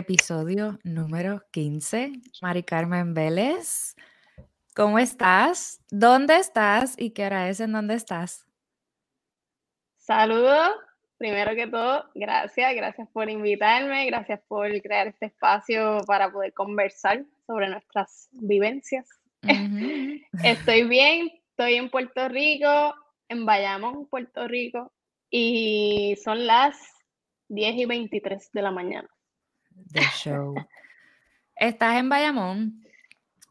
episodio número 15. Mari Carmen Vélez, ¿cómo estás? ¿Dónde estás? ¿Y qué hora es en dónde estás? Saludos. Primero que todo, gracias, gracias por invitarme, gracias por crear este espacio para poder conversar sobre nuestras vivencias. estoy bien, estoy en Puerto Rico, en Bayamón, Puerto Rico, y son las 10 y 23 de la mañana. De show. ¿Estás en Bayamón?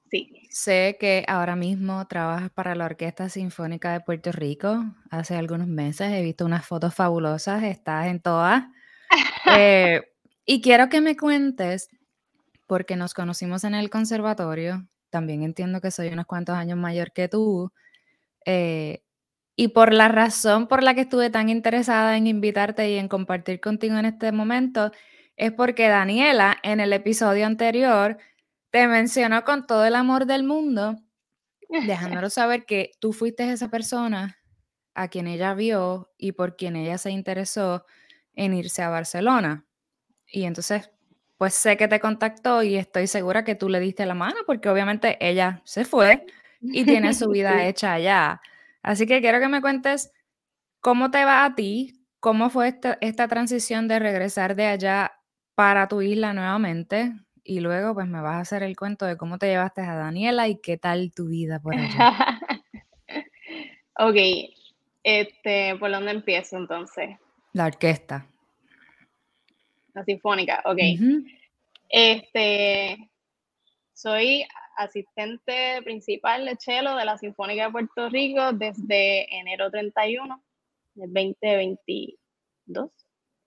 Sí. Sé que ahora mismo trabajas para la Orquesta Sinfónica de Puerto Rico. Hace algunos meses he visto unas fotos fabulosas, estás en todas. Eh, y quiero que me cuentes, porque nos conocimos en el conservatorio, también entiendo que soy unos cuantos años mayor que tú, eh, y por la razón por la que estuve tan interesada en invitarte y en compartir contigo en este momento, es porque Daniela en el episodio anterior te mencionó con todo el amor del mundo, dejándolo saber que tú fuiste esa persona a quien ella vio y por quien ella se interesó en irse a Barcelona. Y entonces, pues sé que te contactó y estoy segura que tú le diste la mano porque obviamente ella se fue y tiene su vida hecha allá. Así que quiero que me cuentes cómo te va a ti, cómo fue esta, esta transición de regresar de allá para tu isla nuevamente y luego pues me vas a hacer el cuento de cómo te llevaste a Daniela y qué tal tu vida por allá. ok, este, ¿por dónde empiezo entonces? La orquesta. La sinfónica, ok. Este, soy asistente principal de cello de la Sinfónica de Puerto Rico desde enero 31 del 2022.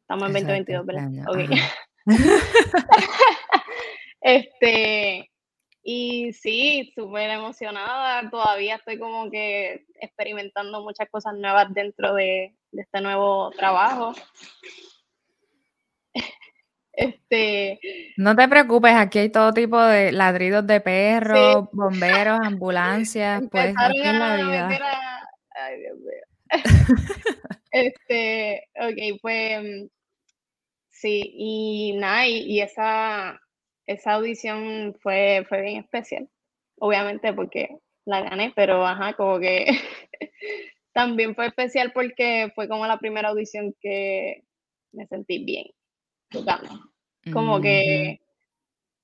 Estamos en 2022, ¿verdad? Ok. este, y sí, súper emocionada. Todavía estoy como que experimentando muchas cosas nuevas dentro de este nuevo trabajo. Este, no te preocupes, aquí hay todo tipo de ladridos de perros, bomberos, ambulancias, pues aquí en la vida. Ay, Dios mío. este, ok, pues sí, y nada, y, esa, esa audición fue, fue bien especial, obviamente porque la gané, pero ajá, como que también fue especial porque fue como la primera audición que me sentí bien tocando. Como que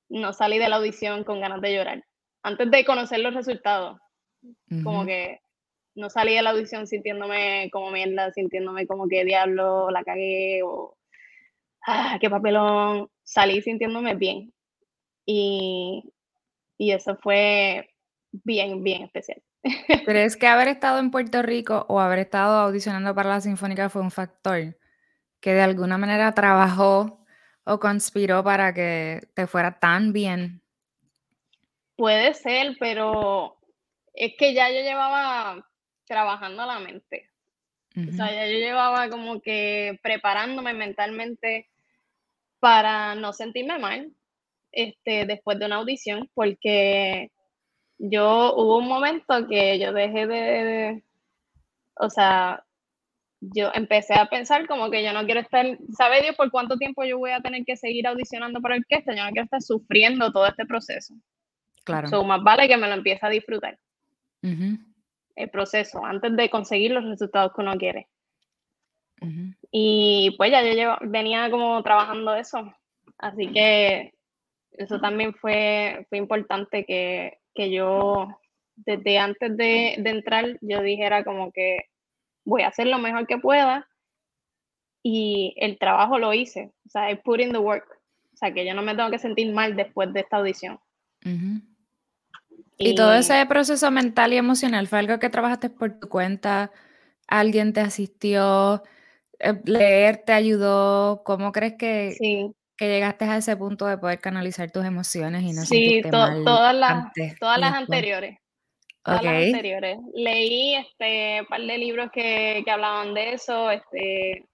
no salí de la audición con ganas de llorar. Antes de conocer los resultados, como que no salí de la audición sintiéndome como mierda, sintiéndome como que diablo, la cagué o ah, qué papelón. Salí sintiéndome bien. Y, y eso fue bien, bien especial. ¿Crees que haber estado en Puerto Rico o haber estado audicionando para la Sinfónica fue un factor que de alguna manera trabajó o conspiró para que te fuera tan bien? Puede ser, pero es que ya yo llevaba trabajando la mente. O sea, ya yo llevaba como que preparándome mentalmente para no sentirme mal este, después de una audición, porque yo hubo un momento que yo dejé de o sea, yo empecé a pensar como que yo no quiero estar, ¿sabe Dios por cuánto tiempo yo voy a tener que seguir audicionando para orquesta? Yo no quiero estar sufriendo todo este proceso. Claro. So, más vale que me lo empiece a disfrutar. El proceso, antes de conseguir los resultados que uno quiere. Y pues ya yo venía como trabajando eso. Así que eso también fue, fue importante que, que yo, desde antes de, de entrar, yo dijera como que voy a hacer lo mejor que pueda y el trabajo lo hice, o sea, I put in the work, o sea, que yo no me tengo que sentir mal después de esta audición. Y, todo ese proceso mental y emocional fue algo que trabajaste por tu cuenta, alguien te asistió, eh, leer te ayudó, ¿cómo crees que, que llegaste a ese punto de poder canalizar tus emociones y no sí, todas las, todas las anteriores anteriores. Leí este par de libros que, que hablaban de eso, este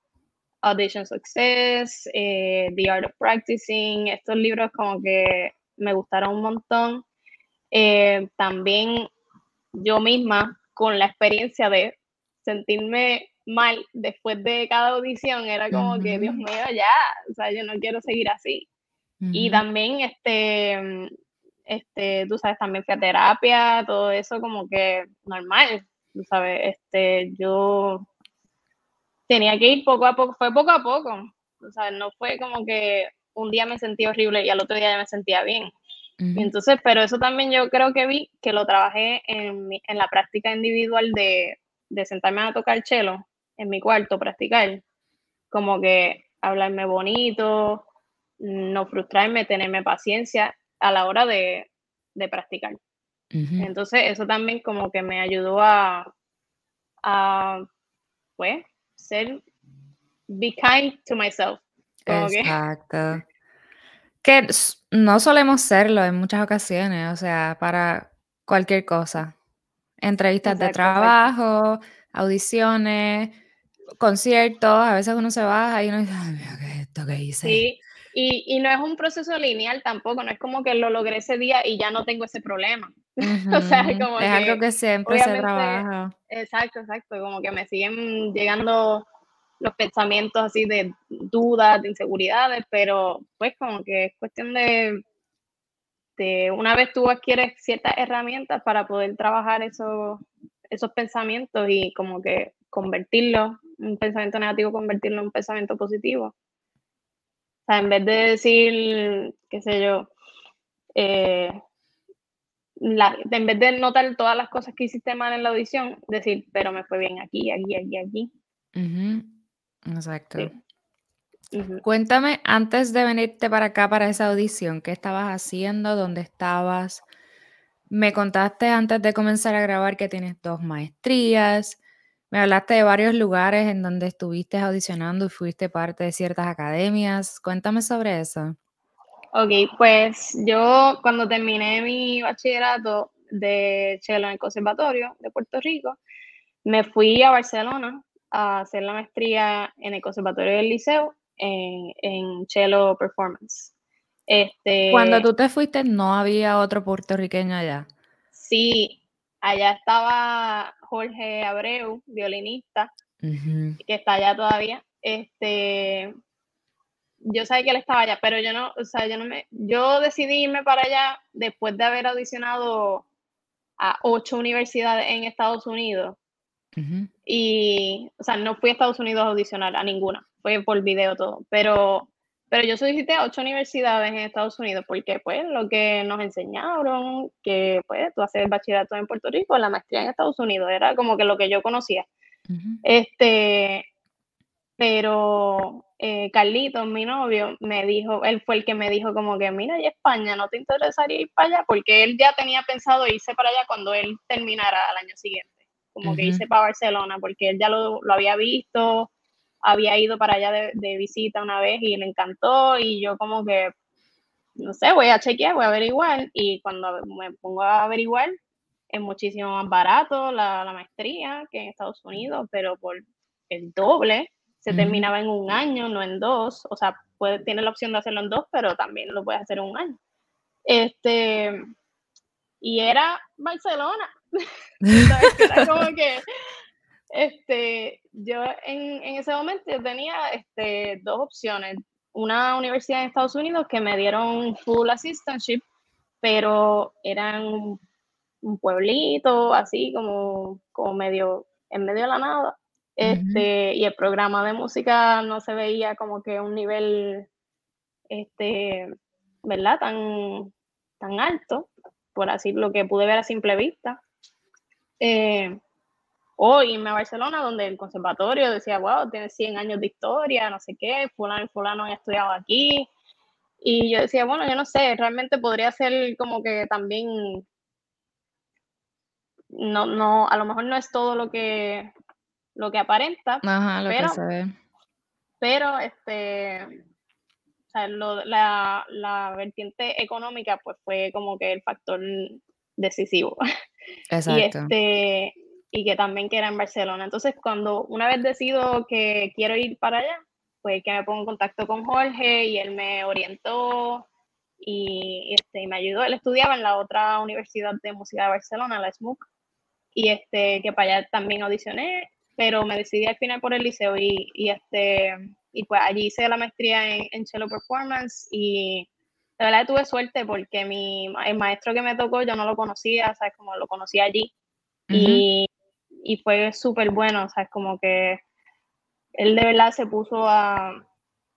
Audition Success, eh, The Art of Practicing, estos libros como que me gustaron un montón. Eh, también yo misma, con la experiencia de sentirme mal después de cada audición, era como que, Dios mío, ya, o sea, yo no quiero seguir así. Y también, este, este, tú sabes, también fui a terapia, todo eso como que normal, tú sabes, este, yo tenía que ir poco a poco, fue poco a poco, o sea, no fue como que un día me sentí horrible y al otro día ya me sentía bien. Entonces, pero eso también yo creo que vi que lo trabajé en, en la práctica individual de, de sentarme a tocar cello en mi cuarto, practicar, como que hablarme bonito, no frustrarme, tenerme paciencia a la hora de, de practicar. Entonces, eso también como que me ayudó a, a pues, ser, be kind to myself. Exacto. Que... no solemos serlo en muchas ocasiones, o sea, para cualquier cosa. Entrevistas de trabajo, audiciones, conciertos, a veces uno se baja y uno dice, ay, mira, ¿qué es esto que hice? Sí, y, y, no es un proceso lineal tampoco, no es como que lo logré ese día y ya no tengo ese problema. o sea, como es algo que siempre se trabaja. Exacto, exacto, como que me siguen llegando los pensamientos así de dudas, de inseguridades, pero pues como que es cuestión de, de una vez tú adquieres ciertas herramientas para poder trabajar esos, esos pensamientos y como que convertirlo, un pensamiento negativo, convertirlo en un pensamiento positivo o sea, en vez de decir, qué sé yo, eh, en vez de notar todas las cosas que hiciste mal en la audición, decir, pero me fue bien aquí, aquí, aquí, aquí. Exacto. Cuéntame, antes de venirte para acá, para esa audición, ¿qué estabas haciendo? ¿Dónde estabas? Me contaste antes de comenzar a grabar que tienes dos maestrías. Me hablaste de varios lugares en donde estuviste audicionando y fuiste parte de ciertas academias. Cuéntame sobre eso. Ok, pues yo cuando terminé mi bachillerato de cello en el Conservatorio de Puerto Rico, me fui a Barcelona a hacer la maestría en el Conservatorio del Liceo en, en cello performance. Este, Cuando tú te fuiste, no había otro puertorriqueño allá. Sí, allá estaba Jorge Abreu, violinista, que está allá todavía. Este, yo sabía que él estaba allá, pero yo no, o sea, yo no me, yo decidí irme para allá después de haber audicionado a ocho universidades en Estados Unidos. Y, o sea, no fui a Estados Unidos a audicionar a ninguna, fue por video todo, pero pero yo solicité a ocho universidades en Estados Unidos porque, pues, lo que nos enseñaron, que, pues, tú haces bachillerato en Puerto Rico, la maestría en Estados Unidos, era como que lo que yo conocía. Este, pero eh, Carlitos, mi novio, me dijo, él fue el que me dijo como que, mira, y España, ¿no te interesaría ir para allá? Porque él ya tenía pensado irse para allá cuando él terminara el año siguiente, como que irse para Barcelona, porque él ya lo, lo había visto, había ido para allá de, visita una vez y le encantó y yo como que, no sé, voy a chequear, voy a averiguar y cuando me pongo a averiguar es muchísimo más barato la, maestría que en Estados Unidos, pero por el doble, se terminaba en un año, no en dos, o sea, puede, tiene la opción de hacerlo en dos, pero también lo puedes hacer en un año. Este, y era Barcelona. era como que este, yo en, ese momento tenía este, dos opciones. Una universidad en Estados Unidos que me dieron full assistantship, pero eran un, pueblito, así como, como medio, en medio de la nada. Este, Y el programa de música no se veía como que un nivel, este, ¿verdad? Tan, tan alto, por así lo que pude ver a simple vista. Eh, o irme a Barcelona, donde el conservatorio decía, wow, tiene 100 años de historia, no sé qué, fulano y fulano han estudiado aquí. Y yo decía, bueno, yo no sé, realmente podría ser como que también, no, no, a lo mejor no es todo lo que, lo que aparenta, Ajá, lo pero, que se ve. pero este, o sea, la, la vertiente económica pues fue como que el factor decisivo. Exacto. Y este, y que también que era en Barcelona. Entonces, cuando una vez decido que quiero ir para allá, pues que me pongo en contacto con Jorge y él me orientó y, este, me ayudó. Él estudiaba en la otra Universidad de Música de Barcelona, la SMUC, y este, que para allá también audicioné, pero me decidí al final por el liceo y, y este, y pues allí hice la maestría en, en cello performance y de verdad tuve suerte porque mi, el maestro que me tocó yo no lo conocía, ¿sabes? Como lo conocí allí. y, y, fue súper bueno, ¿sabes? Como que él de verdad se puso a,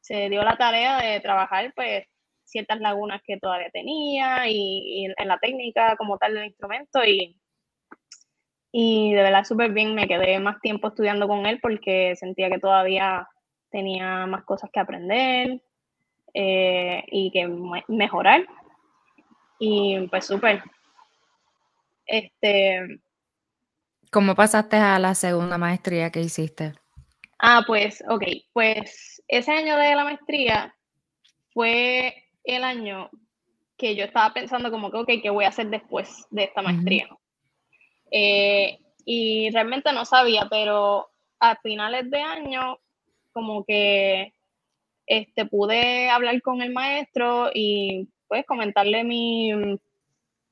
se dio la tarea de trabajar pues ciertas lagunas que todavía tenía y, y en la técnica como tal del instrumento y, y de verdad súper bien, me quedé más tiempo estudiando con él porque sentía que todavía tenía más cosas que aprender eh, y que mejorar. Y pues súper. Este. ¿Cómo pasaste a la segunda maestría que hiciste? Ah, pues, ok, pues ese año de la maestría fue el año que yo estaba pensando como que, ok, ¿qué voy a hacer después de esta maestría? Eh, y realmente no sabía, pero a finales de año como que este, pude hablar con el maestro y pues comentarle mi,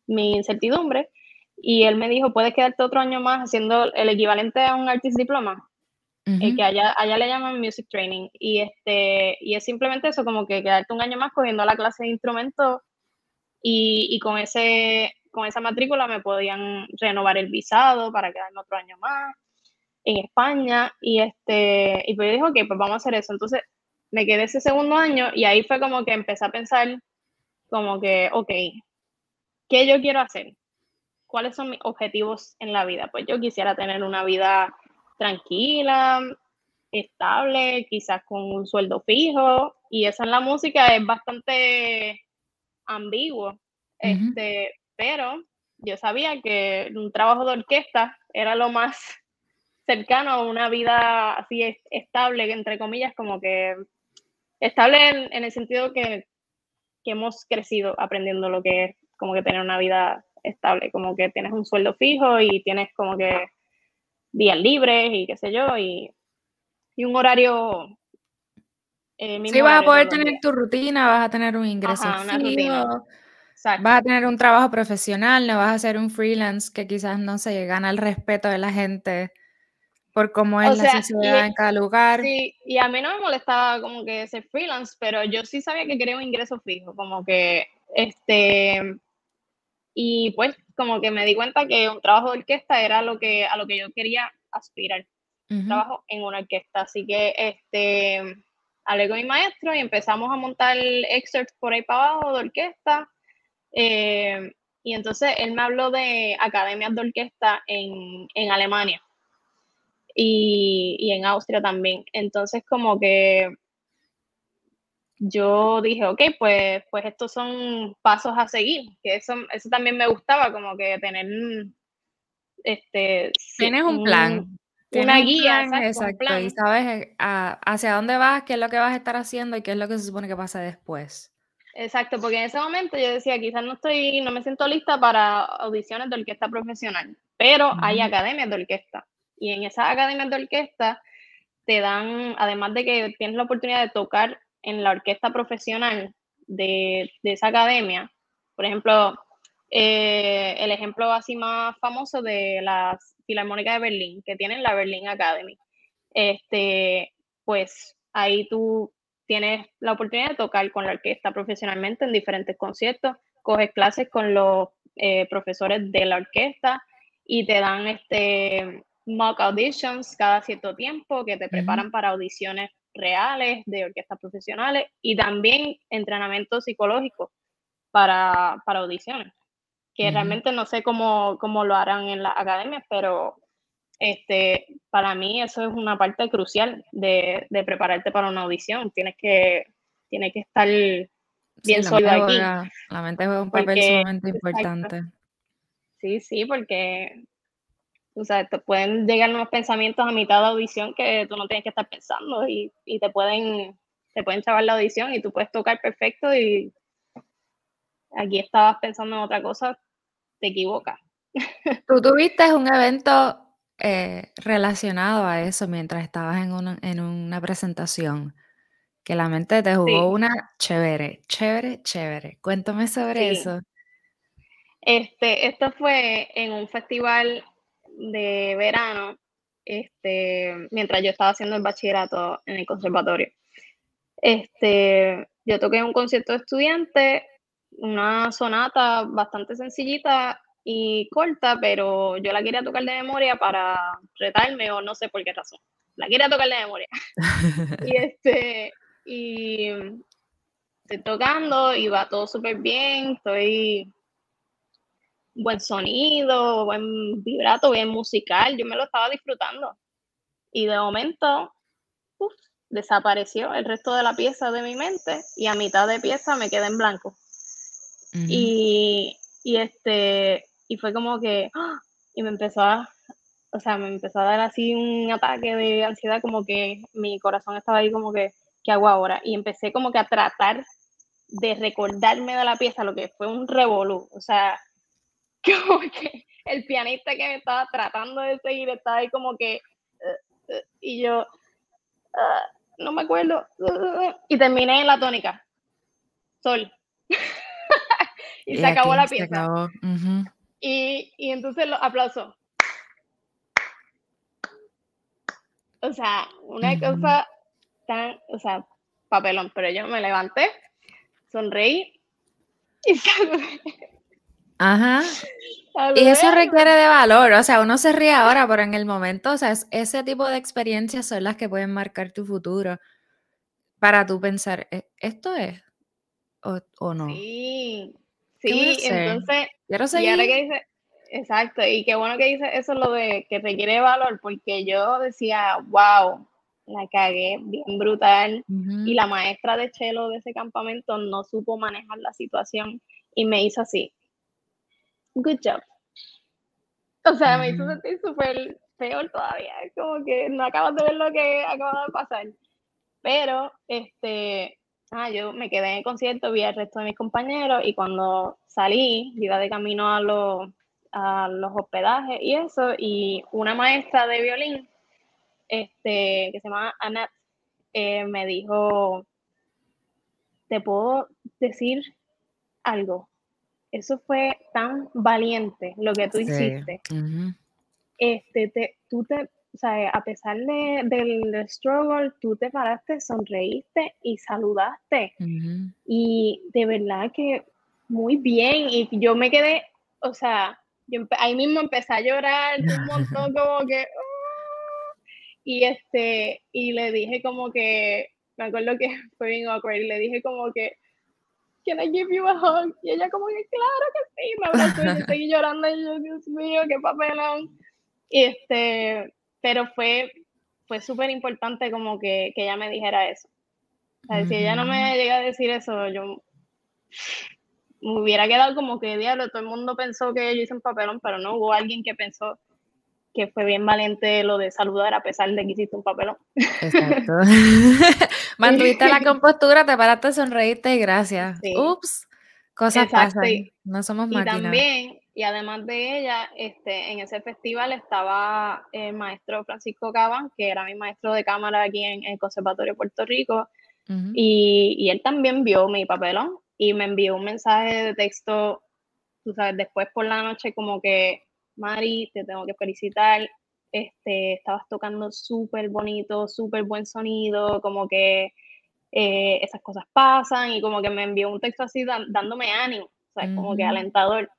mi incertidumbre. Y él me dijo, puedes quedarte otro año más haciendo el equivalente a un artist diploma, que allá, allá le llaman music training y este y es simplemente eso como que quedarte un año más cogiendo la clase de instrumento y, y con ese con esa matrícula me podían renovar el visado para quedarme otro año más en España. Y este y pues yo dije, ok, pues vamos a hacer eso. Entonces me quedé ese segundo año y ahí fue como que empecé a pensar como que, ok, ¿qué yo quiero hacer? ¿Cuáles son mis objetivos en la vida? Pues yo quisiera tener una vida tranquila, estable, quizás con un sueldo fijo y eso en la música es bastante ambiguo. Este, pero yo sabía que un trabajo de orquesta era lo más cercano a una vida así estable, entre comillas, como que estable en, el sentido que, hemos crecido aprendiendo lo que es como que tener una vida estable, como que tienes un sueldo fijo y tienes como que días libres y qué sé yo, y, un horario... Eh, sí, vas a poder tener tu rutina, vas a tener un ingreso fijo, Vas a tener un trabajo profesional, no vas a ser un freelance que quizás no se gana el respeto de la gente por cómo es la sociedad en cada lugar. Sí, y a mí no me molestaba como que ser freelance, pero yo sí sabía que quería un ingreso fijo, como que, este, y pues como que me di cuenta que un trabajo de orquesta era lo que, a lo que yo quería aspirar, trabajo en una orquesta, así que, este, hablé con mi maestro y empezamos a montar excerpts por ahí para abajo de orquesta, eh, y entonces él me habló de academias de orquesta en, Alemania y, en Austria también. Entonces como que yo dije, ok, pues, pues estos son pasos a seguir, que eso, eso también me gustaba, como que tener este... Tienes un plan. una guía, exacto, y sabes eh, hacia dónde vas, qué es lo que vas a estar haciendo y qué es lo que se supone que pasa después. Exacto, porque en ese momento yo decía, quizás no estoy, no me siento lista para audiciones de orquesta profesional, pero hay academias de orquesta. Y en esas academias de orquesta te dan, además de que tienes la oportunidad de tocar en la orquesta profesional de, esa academia, por ejemplo, eh, el ejemplo así más famoso de la Filarmónica de Berlín, que tienen la Berlin Academy. Este, pues ahí tú tienes la oportunidad de tocar con la orquesta profesionalmente en diferentes conciertos, coges clases con los eh, profesores de la orquesta y te dan este mock auditions cada cierto tiempo que te preparan para audiciones reales de orquestas profesionales y también entrenamiento psicológico para, para audiciones, que realmente no sé cómo, cómo lo harán en las academias, pero este, para mí eso es una parte crucial de, prepararte para una audición. Tienes que, tienes que estar bien sólido aquí. la mente juega un papel sumamente importante. Sí, sí, porque o sea, te pueden llegar unos pensamientos a mitad de audición que tú no tienes que estar pensando y, te pueden te pueden chavar la audición y tú puedes tocar perfecto y aquí estabas pensando en otra cosa, te equivocas. Tú tuviste un evento eh, relacionado a eso mientras estabas en una, en una presentación, que la mente te jugó una chévere, chévere, chévere. Cuéntame sobre eso. Este, esto fue en un festival de verano, este, mientras yo estaba haciendo el bachillerato en el conservatorio. Este, yo toqué un concierto de estudiantes una sonata bastante sencillita y corta, pero yo la quería tocar de memoria para retarme o no sé por qué razón. La quería tocar de memoria. y este, y estoy tocando y va todo súper bien, estoy buen sonido, buen vibrato, bien musical, yo me lo estaba disfrutando. Y de momento, desapareció el resto de la pieza de mi mente y a mitad de pieza me quedé en blanco. y, y, este, y fue como que, ¡ah! y me empezó a, o sea, me empezó a dar así un ataque de ansiedad, como que mi corazón estaba ahí como que, ¿qué hago ahora? Y empecé como que a tratar de recordarme de la pieza, lo que fue un revolú, o sea, como que el pianista que me estaba tratando de seguir estaba ahí como que, uh, uh, y yo, uh, no me acuerdo, y terminé en la tónica, sol. y, se acabó la pieza. y, y entonces los aplausos. O sea, una cosa tan, o sea, papelón, pero yo me levanté, sonreí y saludé. Ajá. Y eso requiere de valor, o sea, uno se ríe ahora, pero en el momento, o sea, ese tipo de experiencias son las que pueden marcar tu futuro para tú pensar, ¿e-, ¿esto es o, no? Sí, sí, entonces, Quiero seguir. exacto, y qué bueno que dice eso lo de que requiere valor, porque yo decía, wow, la cagué bien brutal, y la maestra de chelo de ese campamento no supo manejar la situación y me hizo así, good job. O sea, me hizo sentir súper peor todavía, como que no acabas de ver lo que acaba de pasar. Pero, este, ah, yo me quedé en el concierto, vi al resto de mis compañeros y cuando salí, iba de camino a los, a los hospedajes y eso, y una maestra de violín, este, que se llama Annette, eh, me dijo, ¿te puedo decir algo? Eso fue tan valiente lo que tú hiciste. Este, te, tú te, o sea, a pesar de, del struggle, tú te paraste, sonreíste y saludaste. Y de verdad que muy bien. Y yo me quedé, o sea, yo ahí mismo empecé a llorar un montón, como que. ¡ah! y este, y le dije como que, me acuerdo que fue bien awkward, y le dije como que, ¿Can I give you a hug? Y ella como que, claro que sí, me abrazó y yo seguí llorando y yo, Dios mío, qué papelón. Este, pero fue, fue súper importante como que, que, ella me dijera eso. O sea, si ella no me llega a decir eso, yo me hubiera quedado como que diablo, todo el mundo pensó que yo hice un papelón, pero no hubo alguien que pensó que fue bien valiente lo de saludar a pesar de que hiciste un papelón. Exacto. Mantuviste la compostura, te paraste, sonreíste y gracias. Ups, cosas pasan. No somos máquinas. Y también y además de ella, este, en ese festival estaba el maestro Francisco Caban, que era mi maestro de cámara aquí en, el Conservatorio de Puerto Rico, y, y, él también vio mi papelón y me envió un mensaje de texto, tú sabes, después por la noche como que, Mari, te tengo que felicitar, este, estabas tocando súper bonito, súper buen sonido, como que eh, esas cosas pasan y como que me envió un texto así dándome ánimo, o sea, como que alentador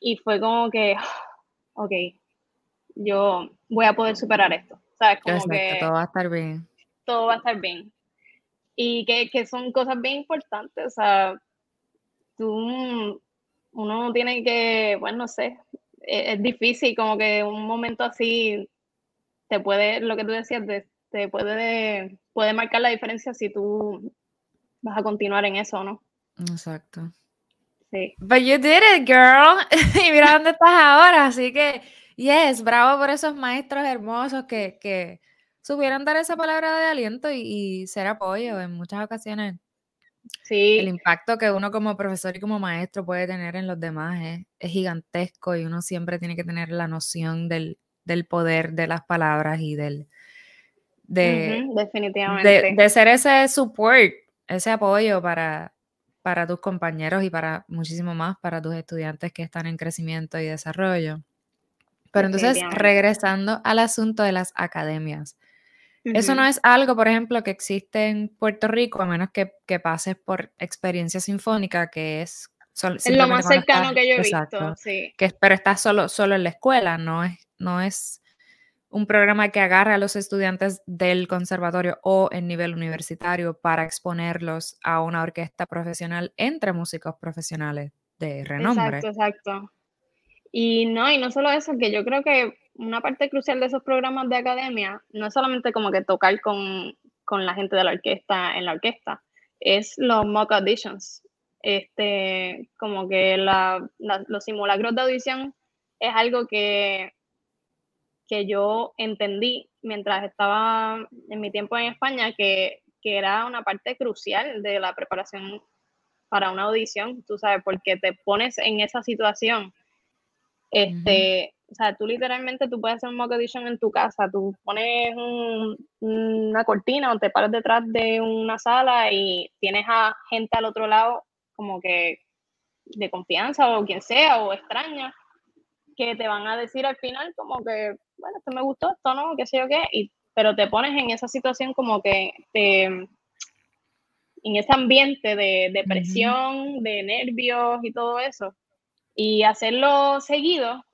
y fue como que, ok, yo voy a poder superar esto. ¿Sabes? Como que todo va a estar bien. Todo va a estar bien. Y que, que son cosas bien importantes. O sea, tú, uno tiene que, bueno, no sé, e, es, difícil, como que un momento así te puede, lo que tú decías, te, puede, puede marcar la diferencia si tú vas a continuar en eso, ¿no? Exacto. Sí. But you did it, girl. y mira dónde estás ahora. Así que, yes, bravo por esos maestros hermosos que, que supieron dar esa palabra de aliento y, ser apoyo en muchas ocasiones. Sí. El impacto que uno como profesor y como maestro puede tener en los demás es, gigantesco y uno siempre tiene que tener la noción del, poder de las palabras y del... De, definitivamente. de ser ese support, ese apoyo para, para tus compañeros y para muchísimo más para tus estudiantes que están en crecimiento y desarrollo. Pero entonces, regresando al asunto de las academias. Eso no es algo, por ejemplo, que existe en Puerto Rico, a menos que, pases por experiencia sinfónica, que es es lo más cercano que yo he visto, sí. Que, pero está solo, solo en la escuela, no es, no es un programa que agarra a los estudiantes del conservatorio o en nivel universitario para exponerlos a una orquesta profesional entre músicos profesionales de renombre. Exacto, exacto. Y no, y no solo eso, que yo creo que una parte crucial de esos programas de academia no es solamente como que tocar con, con la gente de la orquesta en la orquesta, es los mock auditions. Este, como que la, los simulacros de audición es algo que, que yo entendí mientras estaba en mi tiempo en España, que, que era una parte crucial de la preparación para una audición, tú sabes, porque te pones en esa situación. Este, o sea, tú literalmente tú puedes hacer un mock audition en tu casa, tú pones una cortina o te paras detrás de una sala y tienes a gente al otro lado como que de confianza o quien sea o extraña que te van a decir al final como que, bueno, esto me gustó, esto no, qué sé yo qué, y, pero te pones en esa situación como que te, en ese ambiente de, de presión, de nervios y todo eso. Y hacerlo seguido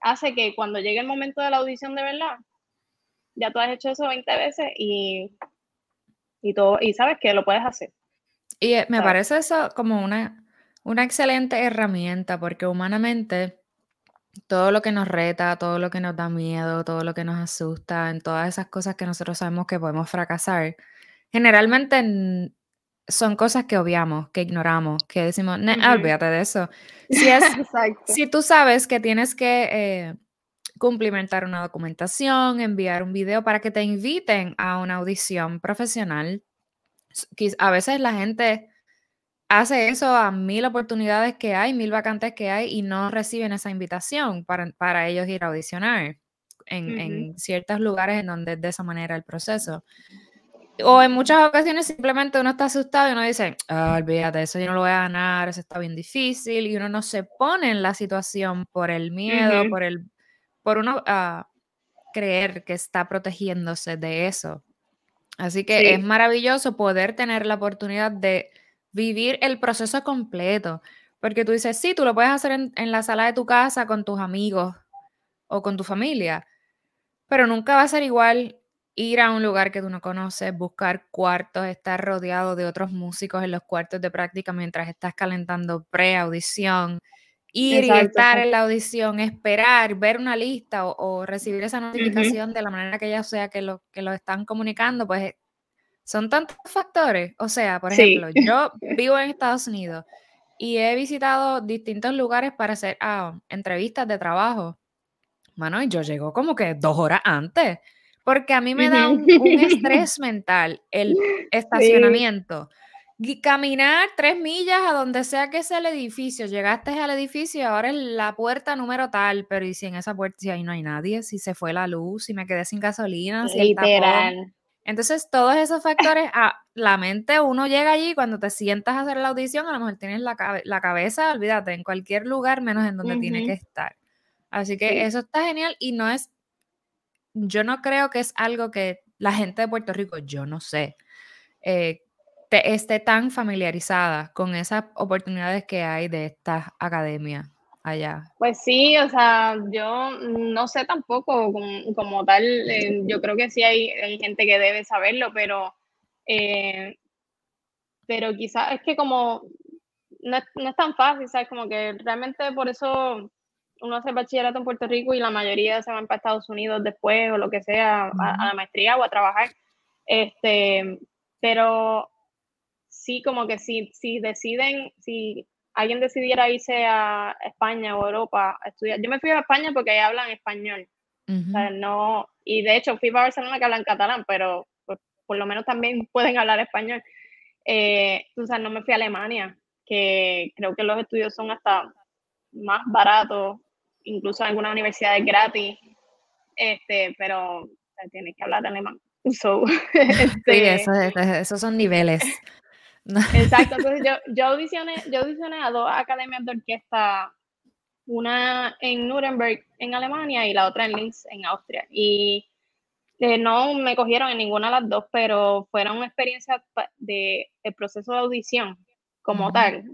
hace que cuando llegue el momento de la audición de verdad, ya tú has hecho eso 20 veces y, y, todo, y sabes que lo puedes hacer. Y eh, me parece eso como una, una excelente herramienta porque humanamente todo lo que nos reta, todo lo que nos da miedo, todo lo que nos asusta, en todas esas cosas que nosotros sabemos que podemos fracasar, generalmente son cosas que obviamos, que ignoramos, que decimos, olvídate de eso. Si, es, si tú sabes que tienes que eh, cumplimentar una documentación, enviar un video para que te inviten a una audición profesional, a veces la gente hace eso a mil oportunidades que hay, mil vacantes que hay y no reciben esa invitación para, para ellos ir a audicionar en, en, ciertos lugares en donde es de esa manera el proceso. O en muchas ocasiones simplemente uno está asustado y uno dice, ah, olvídate, eso yo no lo voy a ganar, eso está bien difícil, y uno no se pone en la situación por el miedo, por el, por uno uh, creer que está protegiéndose de eso. Así que es maravilloso poder tener la oportunidad de vivir el proceso completo. Porque tú dices, sí, tú lo puedes hacer en, en, la sala de tu casa con tus amigos o con tu familia, pero nunca va a ser igual ir a un lugar que tú no conoces, buscar cuartos, estar rodeado de otros músicos en los cuartos de práctica mientras estás calentando pre-audición, ir y estar en la audición, esperar, ver una lista o, recibir esa notificación de la manera que ya sea que lo, que lo están comunicando, pues son tantos factores. O sea, por ejemplo, yo vivo en Estados Unidos y he visitado distintos lugares para hacer ah, entrevistas de trabajo. Mano, y yo llego como que dos horas antes porque a mí me da un, estrés mental el estacionamiento. Y caminar tres millas a donde sea que sea el edificio. Llegaste al edificio y ahora es la puerta número tal, pero ¿y si en esa puerta si ahí no hay nadie? Si se fue la luz, si me quedé sin gasolina, si Literal. Entonces, todos esos factores, a ah, la mente, uno llega allí cuando te sientas a hacer la audición, a lo mejor tienes la, la cabeza, olvídate, en cualquier lugar menos en donde tiene que estar. Así que eso está genial y no es yo no creo que es algo que la gente de Puerto Rico, yo no sé, eh, esté tan familiarizada con esas oportunidades que hay de esta academia allá. Pues sí, o sea, yo no sé tampoco como, tal, eh, yo creo que sí hay, gente que debe saberlo, pero, eh, pero quizás es que como no es, no es tan fácil, ¿sabes? Como que realmente por eso uno hace bachillerato en Puerto Rico y la mayoría se van para Estados Unidos después o lo que sea, a, la maestría o a trabajar. Este, pero sí, como que si, si deciden, si alguien decidiera irse a España o Europa a estudiar, yo me fui a España porque ahí hablan español. o sea, no, y de hecho fui para Barcelona que hablan catalán, pero pues, por lo menos también pueden hablar español. Eh, o sea, no me fui a Alemania, que creo que los estudios son hasta más baratos incluso en algunas universidades gratis, este, pero tienes que hablar alemán. So, este, esos son niveles. Exacto, entonces yo, yo, audicioné, yo audicioné a dos academias de orquesta, una en Nuremberg, en Alemania, y la otra en Linz, en Austria. Y eh, no me cogieron en ninguna de las dos, pero fueron una experiencia de el proceso de audición como tal,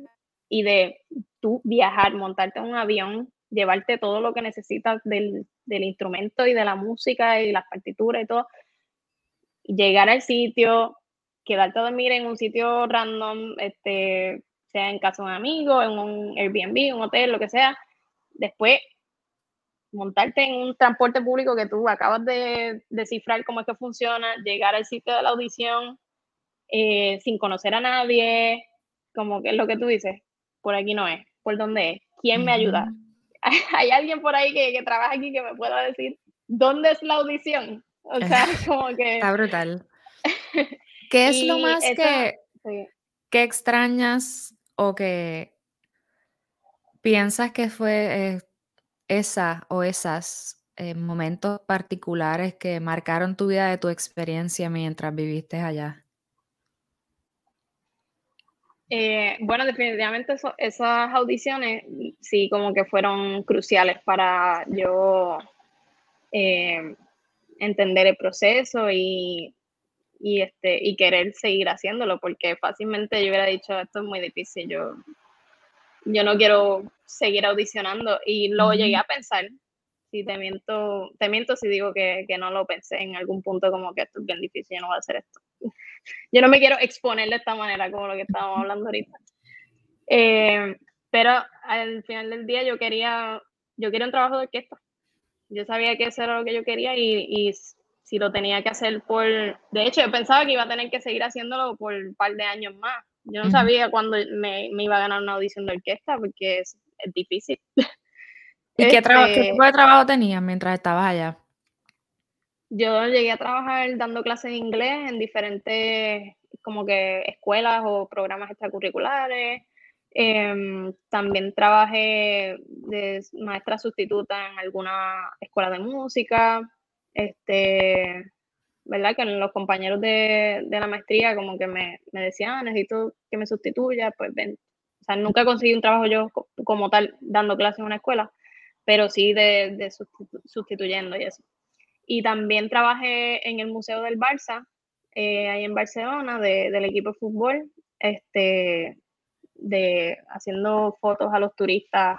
y de tú viajar, montarte en un avión, llevarte todo lo que necesitas del, del instrumento y de la música y las partituras y todo, llegar al sitio, quedarte a dormir en un sitio random, este, sea en casa de un amigo, en un Airbnb, un hotel, lo que sea, después montarte en un transporte público que tú acabas de descifrar cómo es que funciona, llegar al sitio de la audición eh, sin conocer a nadie, como que es lo que tú dices, por aquí no es, por dónde es, quién me ayuda. ¿Hay alguien por ahí que, que trabaja aquí que me pueda decir dónde es la audición? O sea, como que... Está brutal. ¿Qué es lo más que, que extrañas o que piensas que fue eh, esa o esas eh, momentos particulares que marcaron tu vida de tu experiencia mientras viviste allá? Eh, bueno, definitivamente esas audiciones sí como que fueron cruciales para yo entender el proceso y y, este, y querer seguir haciéndolo, porque fácilmente yo hubiera dicho, esto es muy difícil, yo, yo no quiero seguir audicionando. Y lo llegué a pensar, si te miento, te miento si digo que, que, no lo pensé en algún punto como que esto es bien difícil, yo no voy a hacer esto. Yo no me quiero exponer de esta manera como lo que estábamos hablando ahorita. Eh, pero al final del día yo quería, yo quería un trabajo de orquesta. Yo sabía que eso era lo que yo quería y, y si lo tenía que hacer por... De hecho, yo pensaba que iba a tener que seguir haciéndolo por un par de años más. Yo no sabía cuándo me, me, iba a ganar una audición de orquesta porque es, es difícil. ¿Y qué, este tipo de trabajo tenías mientras estabas allá? Yo llegué a trabajar dando clases de inglés en diferentes como que escuelas o programas extracurriculares. Eh, también trabajé de maestra sustituta en alguna escuela de música este, ¿verdad? Que los compañeros de, de la maestría como que me, me decían, ah, necesito que me sustituya, pues ven. O sea, nunca conseguí un trabajo yo como tal dando clases en una escuela, pero sí de, de sustituyendo y eso. Y también trabajé en el Museo del Barça, eh, ahí en Barcelona, de, del equipo de fútbol, este, de haciendo fotos a los turistas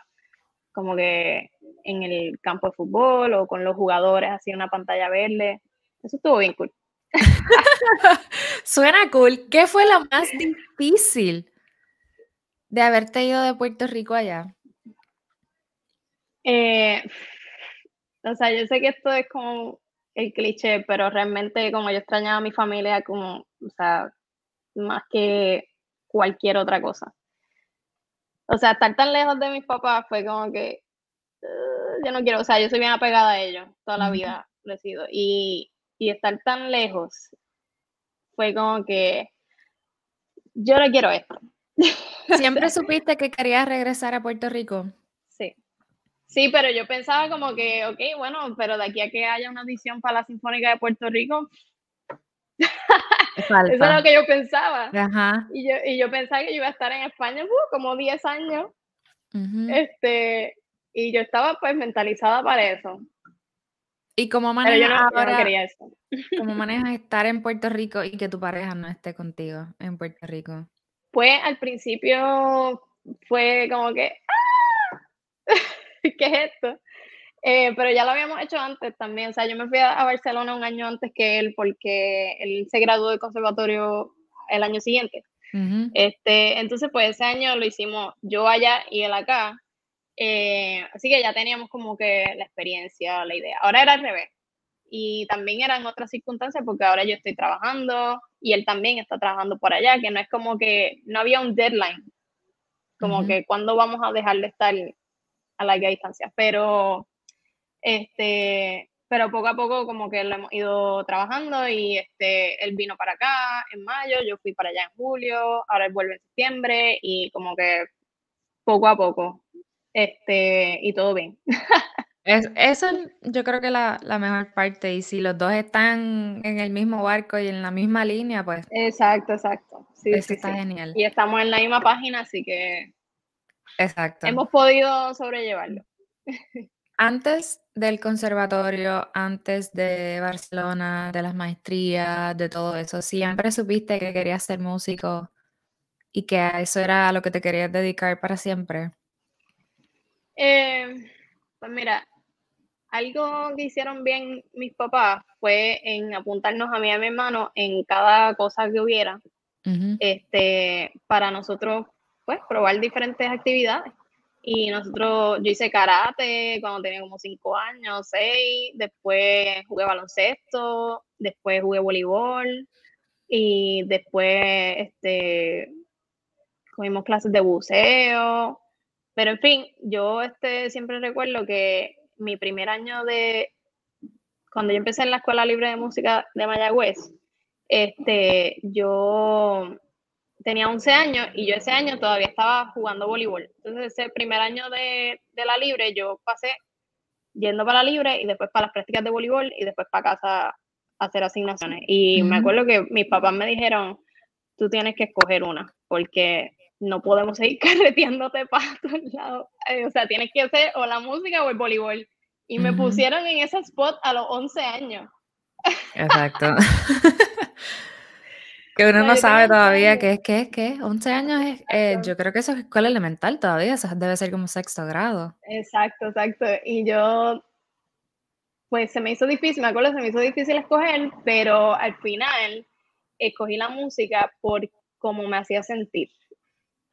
como que en el campo de fútbol o con los jugadores así en una pantalla verde. Eso estuvo bien cool. Suena cool. ¿Qué fue lo más difícil de haberte ido de Puerto Rico allá? Eh, o sea, yo sé que esto es como el cliché, pero realmente como yo extrañaba a mi familia como, o sea, más que cualquier otra cosa. O sea, estar tan lejos de mis papás fue como que uh, yo no quiero, o sea, yo soy bien apegada a ellos toda la vida, he sido. Y, y estar tan lejos fue como que yo no quiero esto. ¿Siempre supiste que querías regresar a Puerto Rico? Sí. Sí, pero yo pensaba como que, ok, bueno, pero de aquí a que haya una audición para la Sinfónica de Puerto Rico, eso es lo que yo pensaba. Y, yo, y yo pensaba que yo iba a estar en España uh, como 10 años. este, y yo estaba pues mentalizada para eso. ¿Y cómo manejas ¿Cómo manejas estar en Puerto Rico y que tu pareja no esté contigo en Puerto Rico? Pues al principio fue como que, ¡ah! ¿qué es esto? Eh, pero ya lo habíamos hecho antes también. O sea, yo me fui a, Barcelona un año antes que él porque él se graduó del conservatorio el año siguiente. este, entonces, pues ese año lo hicimos yo allá y él acá. Eh, así que ya teníamos como que la experiencia, la idea. Ahora era al revés. Y también eran otras circunstancias porque ahora yo estoy trabajando y él también está trabajando por allá, que no es como que no había un deadline, como que cuando vamos a dejar de estar a larga distancia. Pero este, pero poco a poco como que lo hemos ido trabajando y este, él vino para acá en mayo, yo fui para allá en julio, ahora él vuelve en septiembre y como que poco a poco, este, y todo bien. Es, eso yo creo que la, la mejor parte y si los dos están en el mismo barco y en la misma línea, pues... Exacto, exacto. Sí, eso está genial. Y estamos en la misma página, así que... Exacto. Hemos podido sobrellevarlo. Antes del conservatorio, antes de Barcelona, de las maestrías, de todo eso, ¿siempre supiste que querías ser músico y que eso era a lo que te querías dedicar para siempre? Eh, pues mira, algo que hicieron bien mis papás fue en apuntarnos a mí y a mi hermano en cada cosa que hubiera, este, para nosotros, pues, probar diferentes actividades. Y nosotros, yo hice karate cuando tenía como cinco años, seis, después jugué baloncesto, después jugué voleibol y después, este, cogimos clases de buceo, pero en fin, yo este, siempre recuerdo que mi primer año de, cuando yo empecé en la Escuela Libre de Música de Mayagüez, este, yo tenía 11 años y yo ese año todavía estaba jugando voleibol. Entonces ese primer año de, de la libre yo pasé yendo para la libre y después para las prácticas de voleibol y después para casa a hacer asignaciones. Y me acuerdo que mis papás me dijeron, tú tienes que escoger una, porque no podemos seguir carreteándote para todos lados. Eh, o sea, tienes que hacer o la música o el voleibol. Y me pusieron en ese spot a los 11 años. Exacto. que uno no sabe todavía qué es, qué es, qué 11 años es, eh, yo creo que eso es escuela elemental todavía, eso debe ser como sexto grado. Exacto, exacto. Y yo, pues se me hizo difícil, me acuerdo, se me hizo difícil escoger, pero al final escogí la música por cómo me hacía sentir.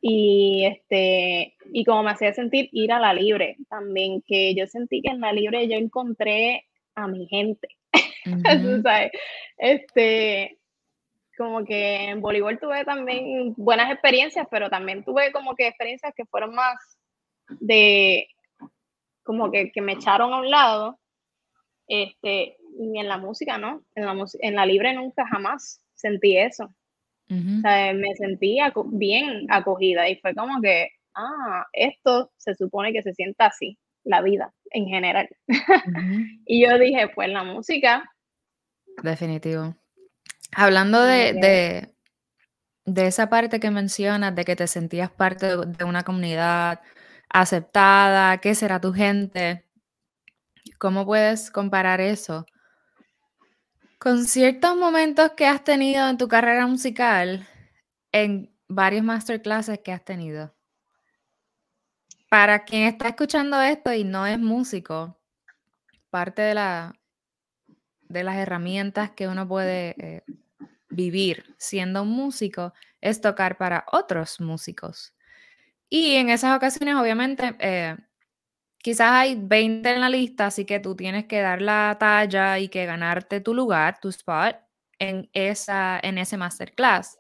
Y este y como me hacía sentir ir a la libre también que yo sentí que en la libre yo encontré a mi gente. Este como que en voleibol tuve también buenas experiencias pero también tuve como que experiencias que fueron más de como que, que me echaron a un lado este y en la música no en la, en la libre nunca jamás sentí eso me sentía bien acogida y fue como que, ah, esto se supone que se sienta así, la vida en general. y yo dije, pues la música. Definitivo. Hablando de, de, esa parte que mencionas, de que te sentías parte de una comunidad aceptada, ¿qué será tu gente? ¿Cómo puedes comparar eso con ciertos momentos que has tenido en tu carrera musical, en varios masterclasses que has tenido. Para quien está escuchando esto y no es músico, parte de, la, de las herramientas que uno puede eh, vivir siendo un músico es tocar para otros músicos. Y en esas ocasiones, obviamente, eh, quizás hay 20 en la lista, así que tú tienes que dar la talla y que ganarte tu lugar, tu spot en, esa, en ese masterclass.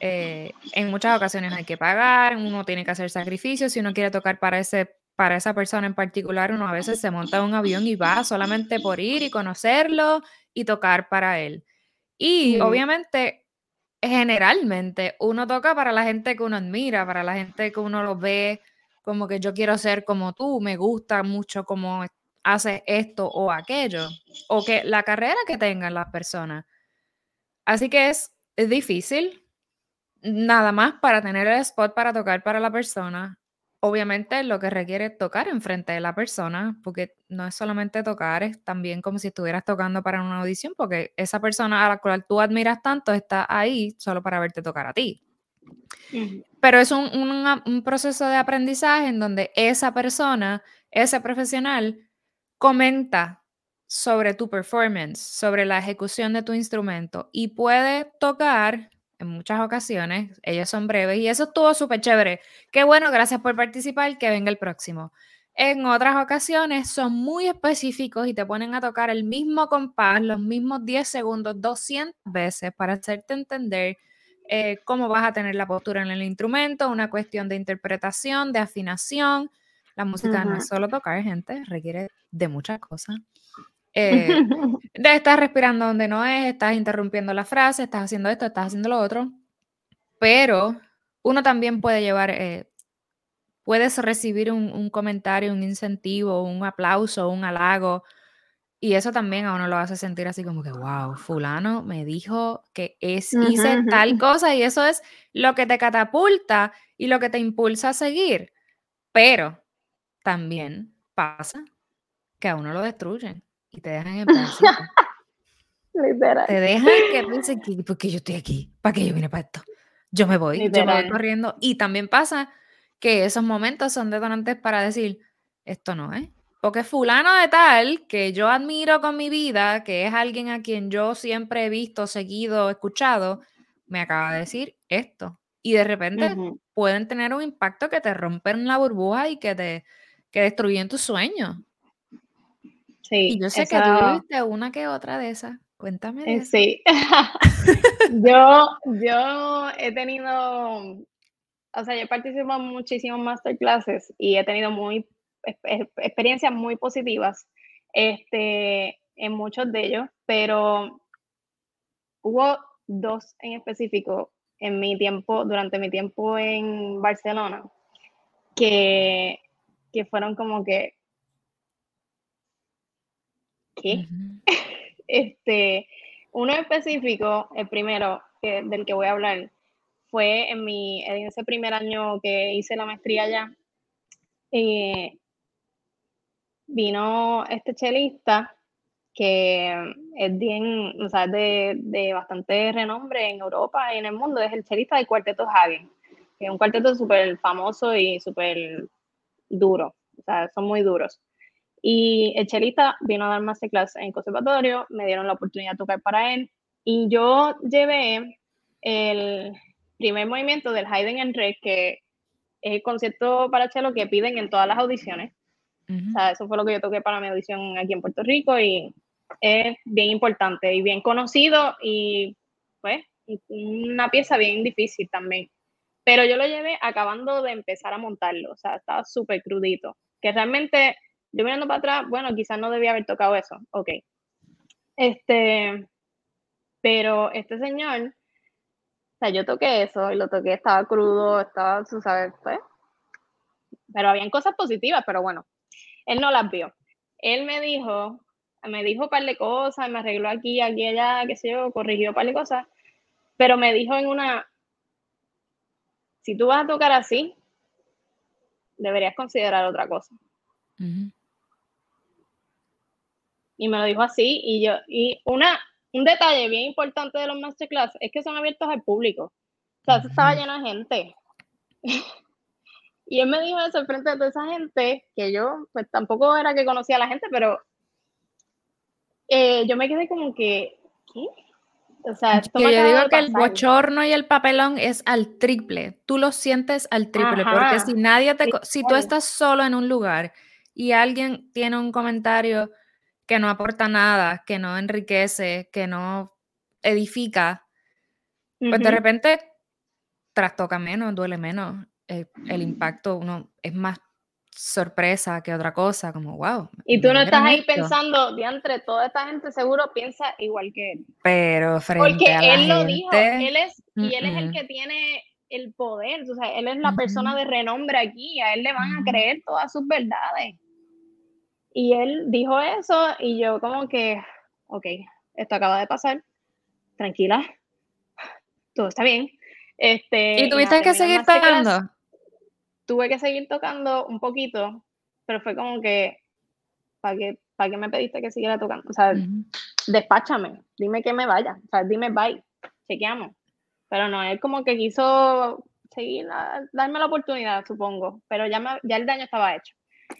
Eh, en muchas ocasiones hay que pagar, uno tiene que hacer sacrificios, si uno quiere tocar para, ese, para esa persona en particular, uno a veces se monta en un avión y va solamente por ir y conocerlo y tocar para él. Y obviamente, generalmente, uno toca para la gente que uno admira, para la gente que uno lo ve como que yo quiero ser como tú, me gusta mucho cómo haces esto o aquello, o que la carrera que tengan las personas. Así que es, es difícil, nada más para tener el spot para tocar para la persona. Obviamente lo que requiere es tocar enfrente de la persona, porque no es solamente tocar, es también como si estuvieras tocando para una audición, porque esa persona a la cual tú admiras tanto está ahí solo para verte tocar a ti. Pero es un, proceso de aprendizaje en donde esa persona, ese profesional, comenta sobre tu performance, sobre la ejecución de tu instrumento y puede tocar en muchas ocasiones, ellos son breves y eso estuvo súper chévere. Qué bueno, gracias por participar, que venga el próximo. En otras ocasiones son muy específicos y te ponen a tocar el mismo compás, los mismos 10 segundos, 200 veces para hacerte entender eh, cómo vas a tener la postura en el instrumento, una cuestión de interpretación, de afinación. La música no es solo tocar, gente, requiere de muchas cosas. Eh, de estar respirando donde no es, estás interrumpiendo la frase, estás haciendo esto, estás haciendo lo otro. Pero uno también puede llevar, eh, puedes recibir un, un, comentario, un incentivo, un aplauso, un halago y eso también a uno lo hace sentir así como que, wow, fulano me dijo que es, hice tal cosa y eso es lo que te catapulta y lo que te impulsa a seguir. Pero también pasa que a uno lo destruyen y te dejan en paz. Te dejan que piensen que, porque yo estoy aquí? ¿Para qué yo vine para esto? yo me voy, yo me voy corriendo. Y también pasa que esos momentos son detonantes para decir, esto no es. Porque fulano de tal, que yo admiro con mi vida, que es alguien a quien yo siempre he visto, seguido, escuchado, me acaba de decir esto. Y de repente pueden tener un impacto que te rompen la burbuja y que te que destruyen tus sueños. Sí, y yo sé que tú viste una que otra de esas. Cuéntame de eh, Sí. yo, yo he tenido, o sea, yo participo en muchísimos masterclasses y he tenido muy experiencias muy positivas este, en muchos de ellos, pero hubo dos en específico en mi tiempo, durante mi tiempo en Barcelona, que, que fueron como que, este, uno específico, el primero que, del que voy a hablar, fue en, mi, en ese primer año que hice la maestría allá. Eh, vino este chelista que es bien, o sea, de, de, bastante renombre en Europa y en el mundo, es el chelista del Cuarteto Hagen, que es un cuarteto súper famoso y súper duro, o sea, son muy duros. Y el chelista vino a dar masterclass en conservatorio, me dieron la oportunidad de tocar para él, y yo llevé el primer movimiento del Haydn en Red, que es el concierto para cello que piden en todas las audiciones. O sea, eso fue lo que yo toqué para mi audición aquí en Puerto Rico y es bien importante y bien conocido y pues una pieza bien difícil también. Pero yo lo llevé acabando de empezar a montarlo, o sea, estaba súper crudito. Que realmente, yo mirando para atrás, bueno, quizás no debía haber tocado eso, ok. Este, pero este señor, o sea, yo toqué eso y lo toqué, estaba crudo, estaba, tú sabes, pues. Pero habían cosas positivas, pero bueno, él no las vio. Él me dijo, me dijo un par de cosas, me arregló aquí, aquí, allá, qué sé yo, corrigió un par de cosas, pero me dijo en una, si tú vas a tocar así, deberías considerar otra cosa. Y me lo dijo así, y yo, y una, un detalle bien importante de los masterclass es que son abiertos al público. O sea, estaba lleno de gente. y él me dijo eso frente a toda esa gente, que yo, pues tampoco era que conocía a la gente, pero eh, yo me quedé como que, ¿qué? O sea, yo digo que el bochorno y el papelón es al triple. Tú lo sientes al triple, porque si nadie te, si tú estás solo en un lugar y alguien tiene un comentario que no aporta nada, que no enriquece, que no edifica, pues de repente trastoca menos, duele menos. Eh, el impacto uno es más sorpresa que otra cosa, como wow. Y tú no estás ahí pensando, diantre, toda esta gente seguro piensa igual que él. Pero frente Porque a la él lo dijo, él es, y él es el que tiene el poder, o sea, él es la persona de renombre aquí, a él le van a creer todas sus verdades. Y él dijo eso y yo como que, ok, esto acaba de pasar, tranquila, todo está bien. Este, ¿Y tuviste que seguir tocando? tuve que seguir tocando un poquito, pero fue como que, ¿para qué, ¿para qué me pediste que siguiera tocando? O sea, despáchame, dime que me vaya, o sea, dime bye, chequeamos. Pero no, él como que quiso seguir, darme la oportunidad, supongo, pero ya, ya el daño estaba hecho.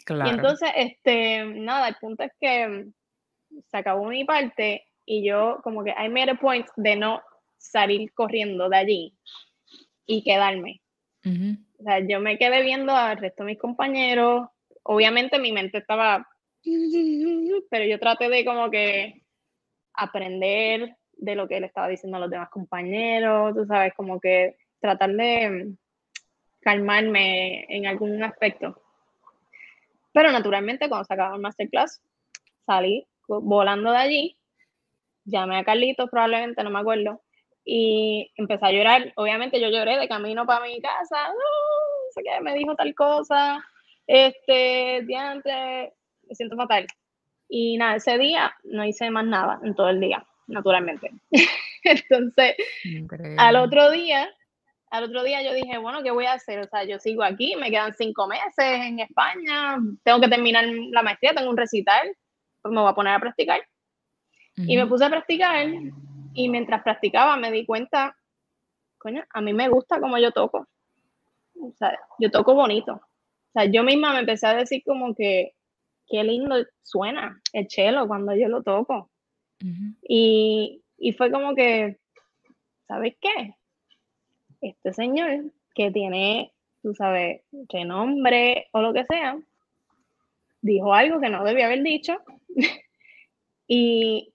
Y entonces, este, nada, el punto es que se acabó mi parte y yo como que I made a point de no salir corriendo de allí y quedarme. O sea, yo me quedé viendo al resto de mis compañeros. Obviamente mi mente estaba, pero yo traté de como que aprender de lo que él estaba diciendo a los demás compañeros, tú sabes, como que tratar de calmarme en algún aspecto. Pero naturalmente cuando se acabó el masterclass, salí volando de allí, llamé a Carlitos probablemente, no me acuerdo, y empecé a llorar. Obviamente yo lloré de camino para mi casa, no, sé qué, me dijo tal cosa, este, diante, me siento fatal. Y nada, ese día no hice más nada en todo el día, naturalmente. Entonces, al otro día, al otro día yo dije, bueno, ¿qué voy a hacer? O sea, yo sigo aquí, me quedan cinco meses en España, tengo que terminar la maestría, tengo un recital, pues me voy a poner a practicar. Y me puse a practicar y mientras practicaba me di cuenta coño, a mí me gusta como yo toco. O sea, yo toco bonito. O sea, yo misma me empecé a decir como que qué lindo suena el chelo cuando yo lo toco. y, y fue como que, ¿sabes qué? Este señor que tiene, tú sabes, nombre o lo que sea, dijo algo que no debía haber dicho. y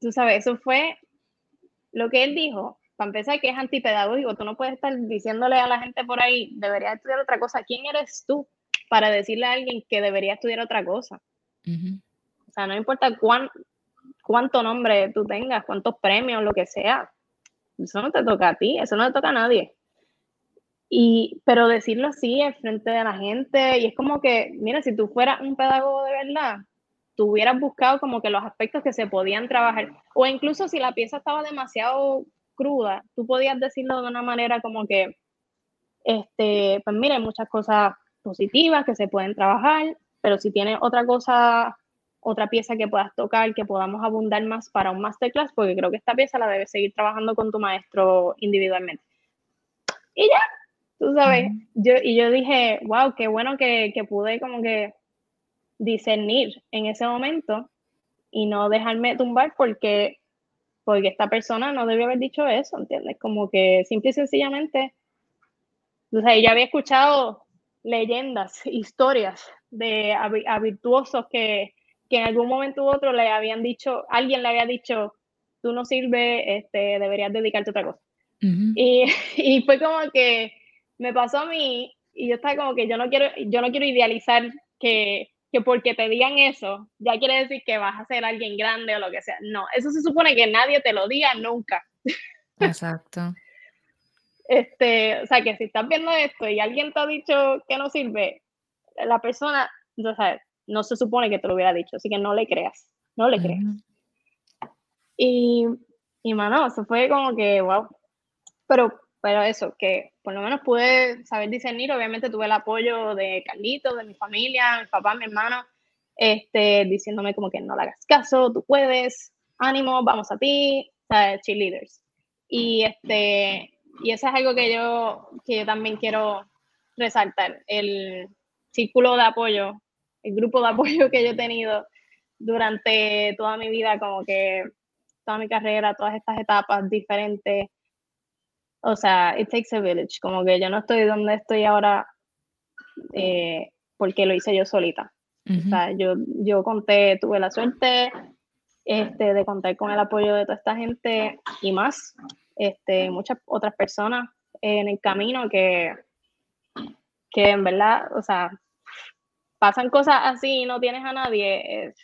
tú sabes, eso fue lo que él dijo. Para empezar, que es antipedagógico, tú no puedes estar diciéndole a la gente por ahí, debería estudiar otra cosa. ¿Quién eres tú para decirle a alguien que debería estudiar otra cosa? O sea, no importa cuán, cuánto nombre tú tengas, cuántos premios, lo que sea. Eso no te toca a ti, eso no le toca a nadie. Y, pero decirlo así al frente de la gente, y es como que, mira, si tú fueras un pedagogo de verdad, tú hubieras buscado como que los aspectos que se podían trabajar, o incluso si la pieza estaba demasiado cruda, tú podías decirlo de una manera como que, este, pues mira, hay muchas cosas positivas que se pueden trabajar, pero si tienes otra cosa, otra pieza que puedas tocar, que podamos abundar más para un masterclass, porque creo que esta pieza la debes seguir trabajando con tu maestro individualmente. Y ya, tú sabes, yo, y yo dije, wow, qué bueno que, que, pude como que discernir en ese momento y no dejarme tumbar porque, porque esta persona no debió haber dicho eso, ¿entiendes? Como que simple y sencillamente, o sea, yo había escuchado leyendas, historias de a, virtuosos que, que, en algún momento u otro le habían dicho, alguien le había dicho, tú no sirves, este, deberías dedicarte a otra cosa. y, y fue como que me pasó a mí y yo estaba como que yo no quiero, yo no quiero idealizar que, que porque te digan eso, ya quiere decir que vas a ser alguien grande o lo que sea. No, eso se supone que nadie te lo diga nunca. Exacto. este, o sea, que si estás viendo esto y alguien te ha dicho que no sirve, la persona, o sea, no se supone que te lo hubiera dicho, así que no le creas, no le creas. Y, y, mano, eso fue como que, wow. Pero pero eso, que por lo menos pude saber discernir, obviamente tuve el apoyo de Carlito, de mi familia, mi papá, mi hermano, este, diciéndome como que no le hagas caso, tú puedes, ánimo, vamos a ti, o sea, cheerleaders. Y, este, y eso es algo que yo, que yo también quiero resaltar, el círculo de apoyo, el grupo de apoyo que yo he tenido durante toda mi vida, como que toda mi carrera, todas estas etapas diferentes, o sea, it takes a village, como que yo no estoy donde estoy ahora eh, porque lo hice yo solita. O sea, yo, yo conté, tuve la suerte este, de contar con el apoyo de toda esta gente y más, este, muchas otras personas en el camino que, que en verdad, o sea, pasan cosas así y no tienes a nadie, es,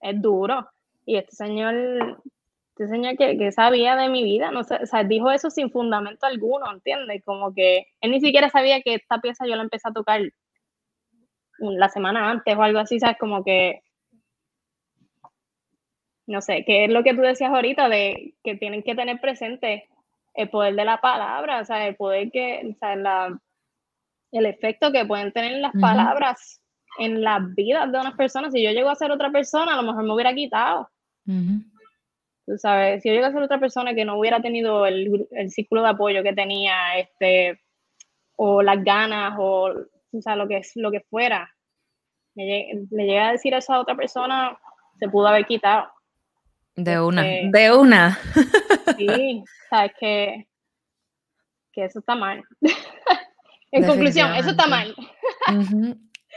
es duro. Y este señor este señor que, que, sabía de mi vida, no sé, o sea, dijo eso sin fundamento alguno, ¿entiendes? Como que él ni siquiera sabía que esta pieza yo la empecé a tocar la semana antes o algo así, ¿sabes? Como que, no sé, que es lo que tú decías ahorita de que tienen que tener presente el poder de la palabra, o sea, el poder que, o sea, la, el efecto que pueden tener las palabras en las vidas de unas personas. Si yo llego a ser otra persona, a lo mejor me hubiera quitado. Tú sabes, si yo llego a ser otra persona que no hubiera tenido el, el círculo de apoyo que tenía, este, o las ganas, o, o sea, lo que, lo que fuera, le, le a decir a esa otra persona, se pudo haber quitado. De una, este, de una. Sí, sabes que, que eso está mal. en conclusión, eso está mal.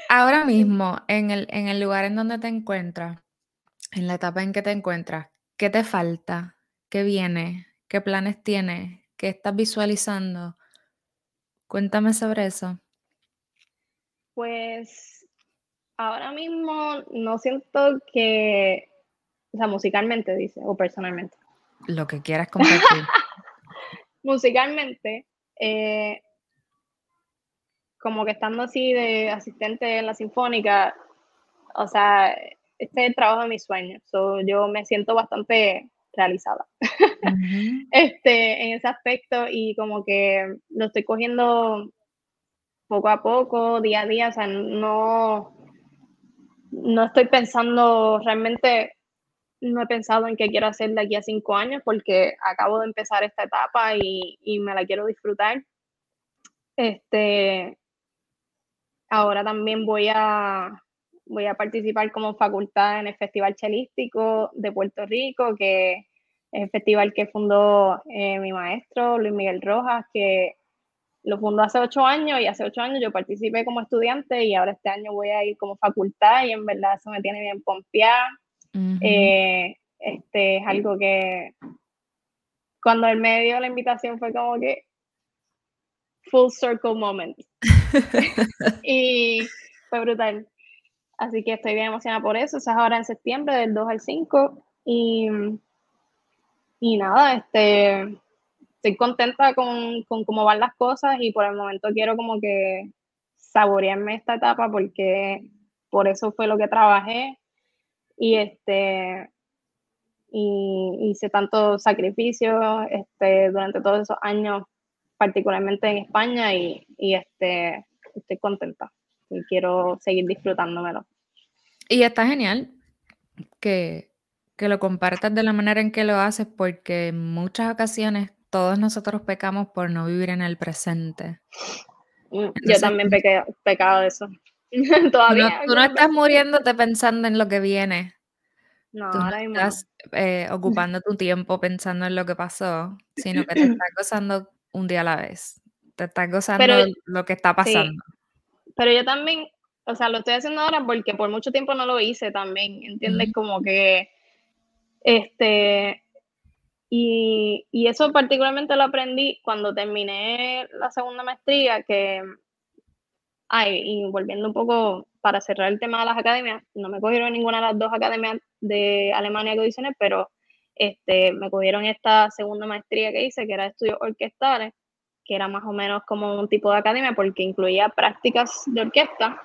Ahora mismo, en el, en el lugar en donde te encuentras, en la etapa en que te encuentras, ¿Qué te falta? ¿Qué viene? ¿Qué planes tienes? ¿Qué estás visualizando? Cuéntame sobre eso. Pues ahora mismo no siento que, o sea, musicalmente dice, o personalmente. Lo que quieras compartir. musicalmente, eh, como que estando así de asistente en la sinfónica, o sea, este es el trabajo de mis sueños. yo me siento bastante realizada este, en ese aspecto y como que lo estoy cogiendo poco a poco, día a día, o sea, no, no estoy pensando realmente no he pensado en qué quiero hacer de aquí a cinco años porque acabo de empezar esta etapa y, y me la quiero disfrutar. Este, ahora también voy a, voy a participar como facultad en el Festival Chelístico de Puerto Rico, que es el festival que fundó eh, mi maestro Luis Miguel Rojas, que lo fundó hace ocho años y hace ocho años yo participé como estudiante y ahora este año voy a ir como facultad y en verdad eso me tiene bien pompeada. Eh, este es algo que cuando él me dio la invitación fue como que full circle moment. y fue brutal. Así que estoy bien emocionada por eso. Eso es ahora en septiembre, del 2 al 5. Y, y nada, este, estoy contenta con, con, cómo van las cosas y por el momento quiero como que saborearme esta etapa porque por eso fue lo que trabajé y este y hice tanto sacrificio este, durante todos esos años, particularmente en España y, y este, estoy contenta y quiero seguir disfrutándomelo. Y está genial que, que lo compartas de la manera en que lo haces porque en muchas ocasiones todos nosotros pecamos por no vivir en el presente. Mm, yo también pequé, pecado de eso. Todavía. Tú no, estás muriéndote pensando en lo que viene. No, tú no estás eh, ocupando tu tiempo pensando en lo que pasó, sino que te estás gozando un día a la vez. Te estás gozando lo que está pasando. Pero yo también, o sea, lo estoy haciendo ahora porque por mucho tiempo no lo hice también, ¿entiendes? Como que, este, y, y, eso particularmente lo aprendí cuando terminé la segunda maestría, que, ay, y volviendo un poco para cerrar el tema de las academias, no me cogieron ninguna de las dos academias de Alemania que audicioné, pero este, me cogieron esta segunda maestría que hice, que era estudios orquestales, que era más o menos como un tipo de academia porque incluía prácticas de orquesta,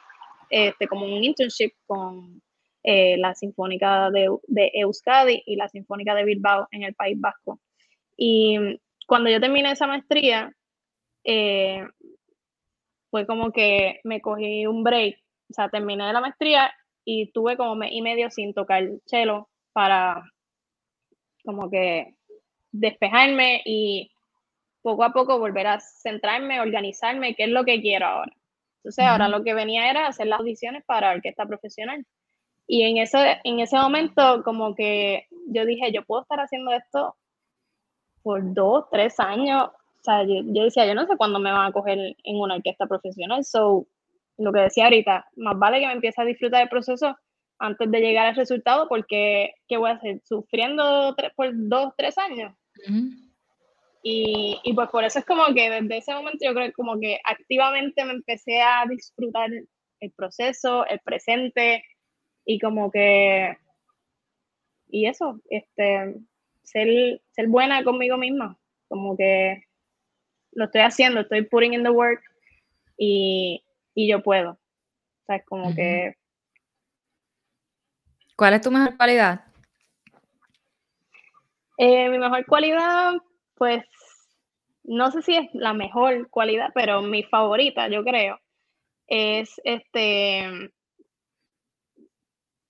este, como un internship con eh, la Sinfónica de, Euskadi y la Sinfónica de Bilbao en el País Vasco. Y cuando yo terminé esa maestría, eh, fue como que me cogí un break, o sea, terminé la maestría y tuve como mes y medio sin tocar cello para como que despejarme y poco a poco volver a centrarme, organizarme, qué es lo que quiero ahora. Entonces, ahora lo que venía era hacer las audiciones para orquesta profesional. Y en ese, en ese momento, como que yo dije, yo puedo estar haciendo esto por dos, tres años. O sea, yo, decía, yo no sé cuándo me van a coger en una orquesta profesional. So, lo que decía ahorita, más vale que me empiece a disfrutar del proceso antes de llegar al resultado, porque ¿qué voy a hacer? ¿Sufriendo por dos, tres años? y, y, pues por eso es como que desde ese momento yo creo que como que activamente me empecé a disfrutar el proceso, el presente, y como que, y eso, este, ser, ser buena conmigo misma, como que lo estoy haciendo, estoy putting in the work y, y yo puedo. O sea, es como que... ¿Cuál es tu mejor cualidad? Eh, mi mejor cualidad, pues, no sé si es la mejor cualidad, pero mi favorita, yo creo, es este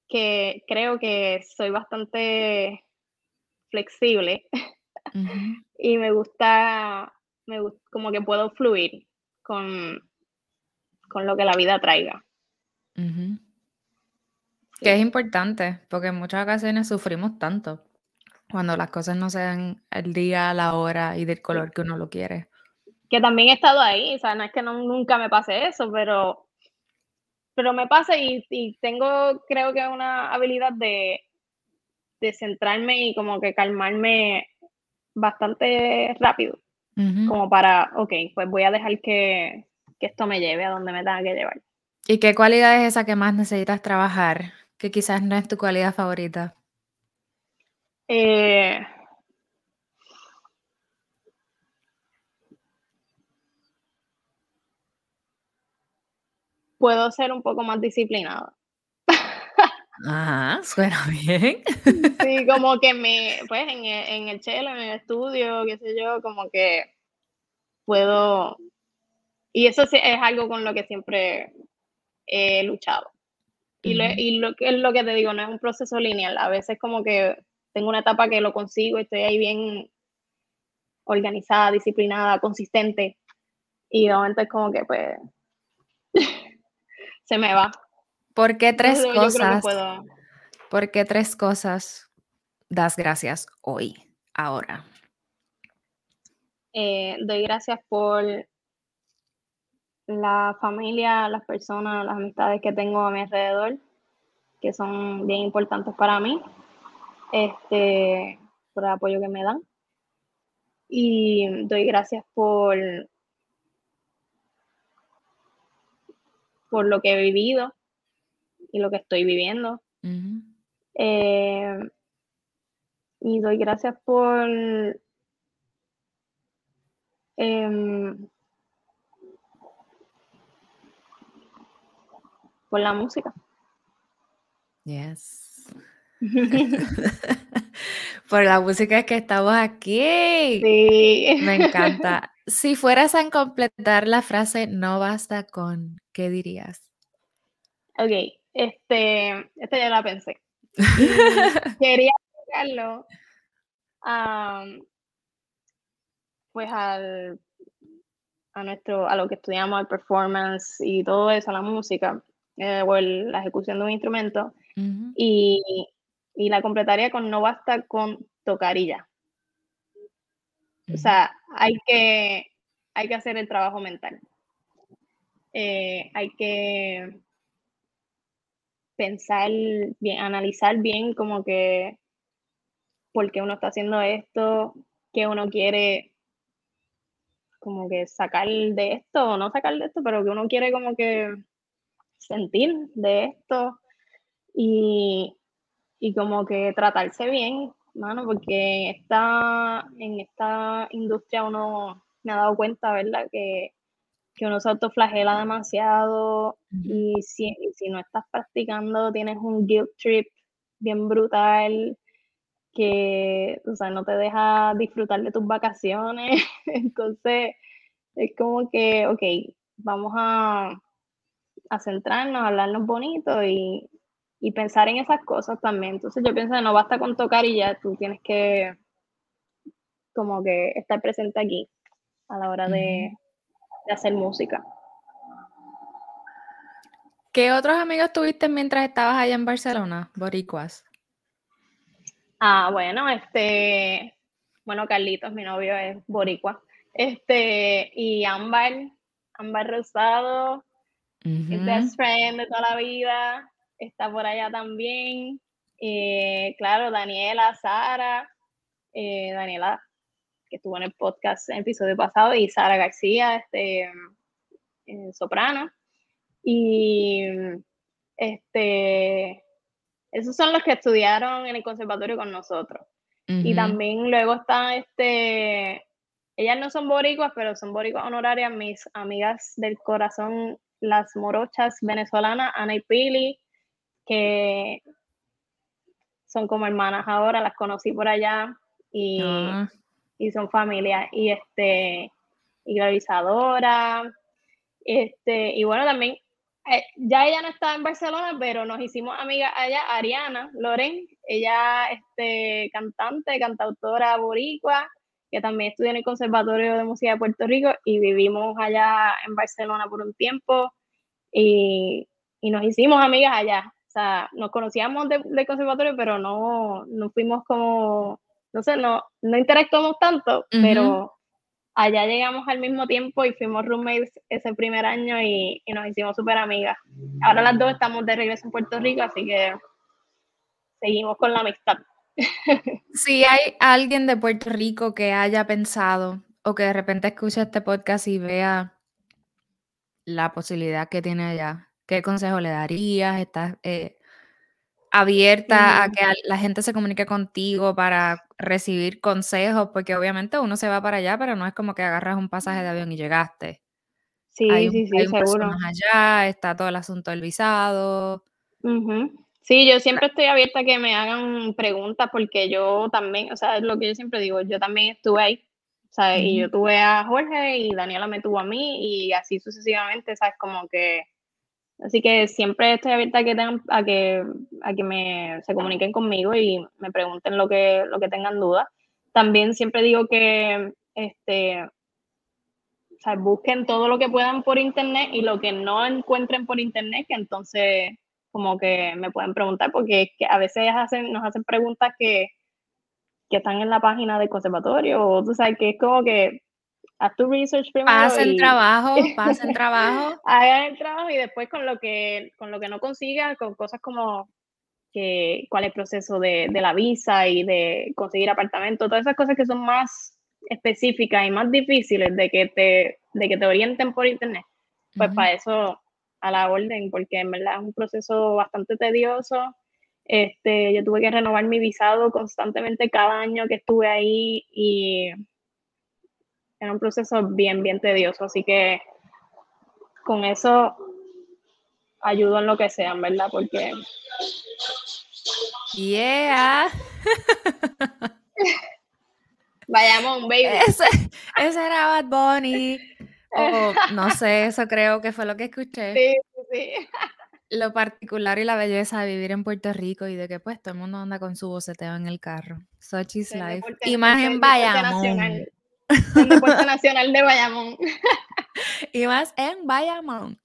que creo que soy bastante flexible y me gusta, me como que puedo fluir con, con lo que la vida traiga. Que es importante, porque en muchas ocasiones sufrimos tanto cuando las cosas no sean el día, la hora y del color que uno lo quiere. Que también he estado ahí, o sea, no es que nunca me pase eso, pero pero me pasa y, tengo, creo que una habilidad de, centrarme y como que calmarme bastante rápido, como para, ok, pues voy a dejar que, esto me lleve a donde me tenga que llevar. ¿Y qué cualidad es esa que más necesitas trabajar? Que quizás no es tu cualidad favorita. Eh, puedo ser un poco más disciplinada. Ajá, suena bien. Sí, como que me, pues en el, en el chelo, en el estudio, qué sé yo, como que puedo, y eso es algo con lo que siempre he luchado. Y, lo, y lo, es lo que te digo, no es un proceso lineal. A veces como que tengo una etapa que lo consigo y estoy ahí bien organizada, disciplinada, consistente. Y de momento es como que pues se me va. ¿Por qué tres cosas? ¿Por qué tres cosas das gracias hoy, ahora? Eh, doy gracias por la familia, las personas, las amistades que tengo a mi alrededor, que son bien importantes para mí, este, por el apoyo que me dan. Y doy gracias por, por lo que he vivido y lo que estoy viviendo. Eh, y doy gracias por em, por la música. Yes. por la música que estamos aquí. Sí. Me encanta. Si fueras a completar la frase no basta con, ¿qué dirías? Ok, este, esta ya la pensé. Quería explicarlo pues al, a nuestro, a lo que estudiamos, al performance y todo eso, a la música, eh, o la ejecución de un instrumento, y, y, la completaría con no basta con tocar y ya. O sea, hay que, hay que hacer el trabajo mental. Eh, hay que pensar bien, analizar bien como que por qué uno está haciendo esto, qué uno quiere como que sacar de esto, o no sacar de esto, pero que uno quiere como que sentir de esto y, y como que tratarse bien, mano, porque está en esta industria uno me ha dado cuenta, ¿verdad? Que que uno se autoflagela demasiado y si, si no estás practicando tienes un guilt trip bien brutal que, o sea, no te deja disfrutar de tus vacaciones. Entonces, es como que, ok, vamos a, a centrarnos, a hablarnos bonito y, y, pensar en esas cosas también. Entonces, yo pienso que no basta con tocar y ya tú tienes que, como que, estar presente aquí a la hora de, de hacer música. ¿Qué otros amigos tuviste mientras estabas allá en Barcelona, boricuas? Ah, bueno, este, bueno, Carlitos, mi novio es boricua. Este, y Ámbar, Ámbar Rosado, best friend de toda la vida, está por allá también. Eh, claro, Daniela, Sara, eh, Daniela que estuvo en el podcast en el episodio pasado, y Sara García, este, soprano. Y este, esos son los que estudiaron en el conservatorio con nosotros. Y también luego está este, ellas no son boricuas, pero son boricuas honorarias, mis amigas del corazón, las morochas venezolanas, Ana y Pili, que son como hermanas ahora, las conocí por allá y ah y son familia. Y este, y realizadora. Este, y bueno, también, eh, ya ella no está en Barcelona, pero nos hicimos amigas allá, Ariana Loren, ella este, cantante, cantautora boricua, que también estudió en el Conservatorio de Música de Puerto Rico y vivimos allá en Barcelona por un tiempo y, y nos hicimos amigas allá. O sea, nos conocíamos del conservatorio, pero no, no fuimos como no sé, no, no interactuamos tanto, pero allá llegamos al mismo tiempo y fuimos roommates ese primer año y, nos hicimos súper amigas. Ahora las dos estamos de regreso en Puerto Rico, así que seguimos con la amistad. Si hay alguien de Puerto Rico que haya pensado o que de repente escuche este podcast y vea la posibilidad que tiene allá, ¿qué consejo le darías? ¿Estás eh, abierta a que la gente se comunique contigo para recibir consejos, porque obviamente uno se va para allá, pero no es como que agarras un pasaje de avión y llegaste. Sí, sí, sí, seguro. allá, está todo el asunto del visado. Sí, yo siempre estoy abierta a que me hagan preguntas porque yo también, o sea, es lo que yo siempre digo, yo también estuve ahí, ¿sabes? Y yo tuve a Jorge y Daniela me tuvo a mí y así sucesivamente, ¿sabes? Como que Así que siempre estoy abierta a que, tengan, a que, a que me, se comuniquen conmigo y me pregunten lo que, lo que tengan dudas. También siempre digo que este, busquen todo lo que puedan por internet y lo que no encuentren por internet, que entonces como que me pueden preguntar, porque que a veces hacen, nos hacen preguntas que, que están en la página del conservatorio, o tú sabes que es como que haz tu research primero. Pasen trabajo, pasen trabajo. Hagan el trabajo y después con lo que, con lo que no consigas, con cosas como que, cuál es el proceso de, de la visa y de conseguir apartamento, todas esas cosas que son más específicas y más difíciles de que te, de que te orienten por internet, pues para eso a la orden, porque en verdad es un proceso bastante tedioso. Este, yo tuve que renovar mi visado constantemente cada año que estuve ahí y era un proceso bien, bien tedioso. Así que con eso ayudo en lo que sea, ¿verdad? Porque. Yeah. Vayamos, baby. Ese, ese era Bad Bunny. O no sé, eso creo que fue lo que escuché. Sí, sí. Lo particular y la belleza de vivir en Puerto Rico y de que pues todo el mundo anda con su boceteo en el carro. Such is life. Y más en Bayamón. En Nacional de Bayamón. y más en Bayamón.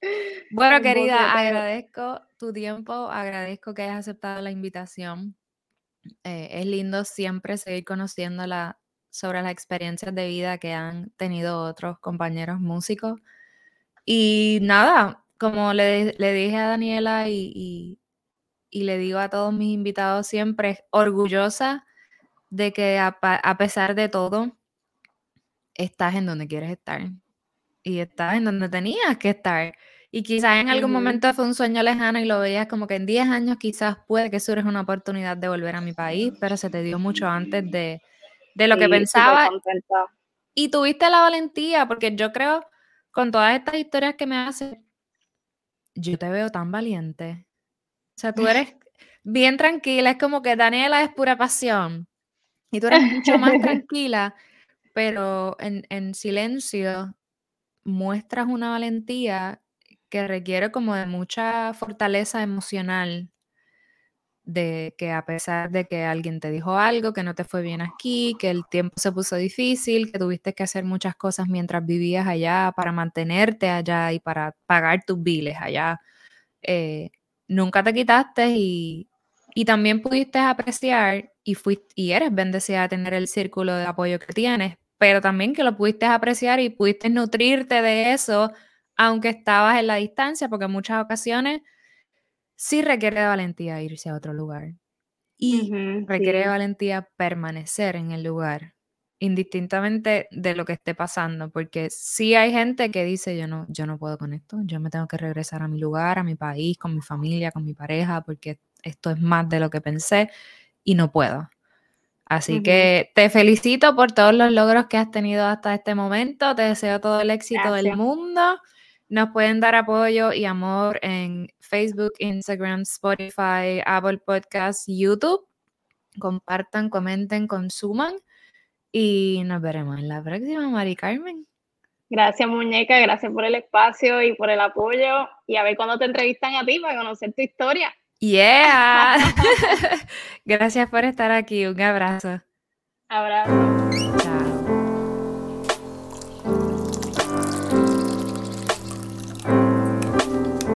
Bueno, querida, agradezco tu tiempo, agradezco que hayas aceptado la invitación. Eh, es lindo siempre seguir conociéndola sobre las experiencias de vida que han tenido otros compañeros músicos. Y nada, como le, dije a Daniela y, le digo a todos mis invitados siempre, orgullosa de que a, pesar de todo, estás en donde quieres estar. Y estás en donde tenías que estar. Y quizás en algún momento fue un sueño lejano y lo veías como que en 10 años quizás puede que surja una oportunidad de volver a mi país, pero se te dio mucho antes de, de lo que pensaba. Y tuviste la valentía, porque yo creo, con todas estas historias que me haces, yo te veo tan valiente. O sea, tú eres bien tranquila, es como que Daniela es pura pasión. Y tú eres mucho más tranquila, pero en, en silencio muestras una valentía que requiere como de mucha fortaleza emocional de que a pesar de que alguien te dijo algo, que no te fue bien aquí, que el tiempo se puso difícil, que tuviste que hacer muchas cosas mientras vivías allá para mantenerte allá y para pagar tus biles allá, eh, nunca te quitaste y, también pudiste apreciar y, fuiste, y eres bendecida de tener el círculo de apoyo que tienes, pero también que lo pudiste apreciar y pudiste nutrirte de eso, aunque estabas en la distancia, porque en muchas ocasiones sí requiere de valentía irse a otro lugar. Y requiere de valentía permanecer en el lugar, indistintamente de lo que esté pasando, porque sí hay gente que dice, yo no, yo no puedo con esto, yo me tengo que regresar a mi lugar, a mi país, con mi familia, con mi pareja, porque esto es más de lo que pensé y no puedo. Así que te felicito por todos los logros que has tenido hasta este momento, te deseo todo el éxito del mundo. Nos pueden dar apoyo y amor en Facebook, Instagram, Spotify, Apple Podcasts, YouTube. Compartan, comenten, consuman y nos veremos en la próxima, Mari Carmen. Gracias, muñeca, gracias por el espacio y por el apoyo. Y a ver cuándo te entrevistan a ti para conocer tu historia. Yeah. gracias por estar aquí. Un abrazo. Abrazo.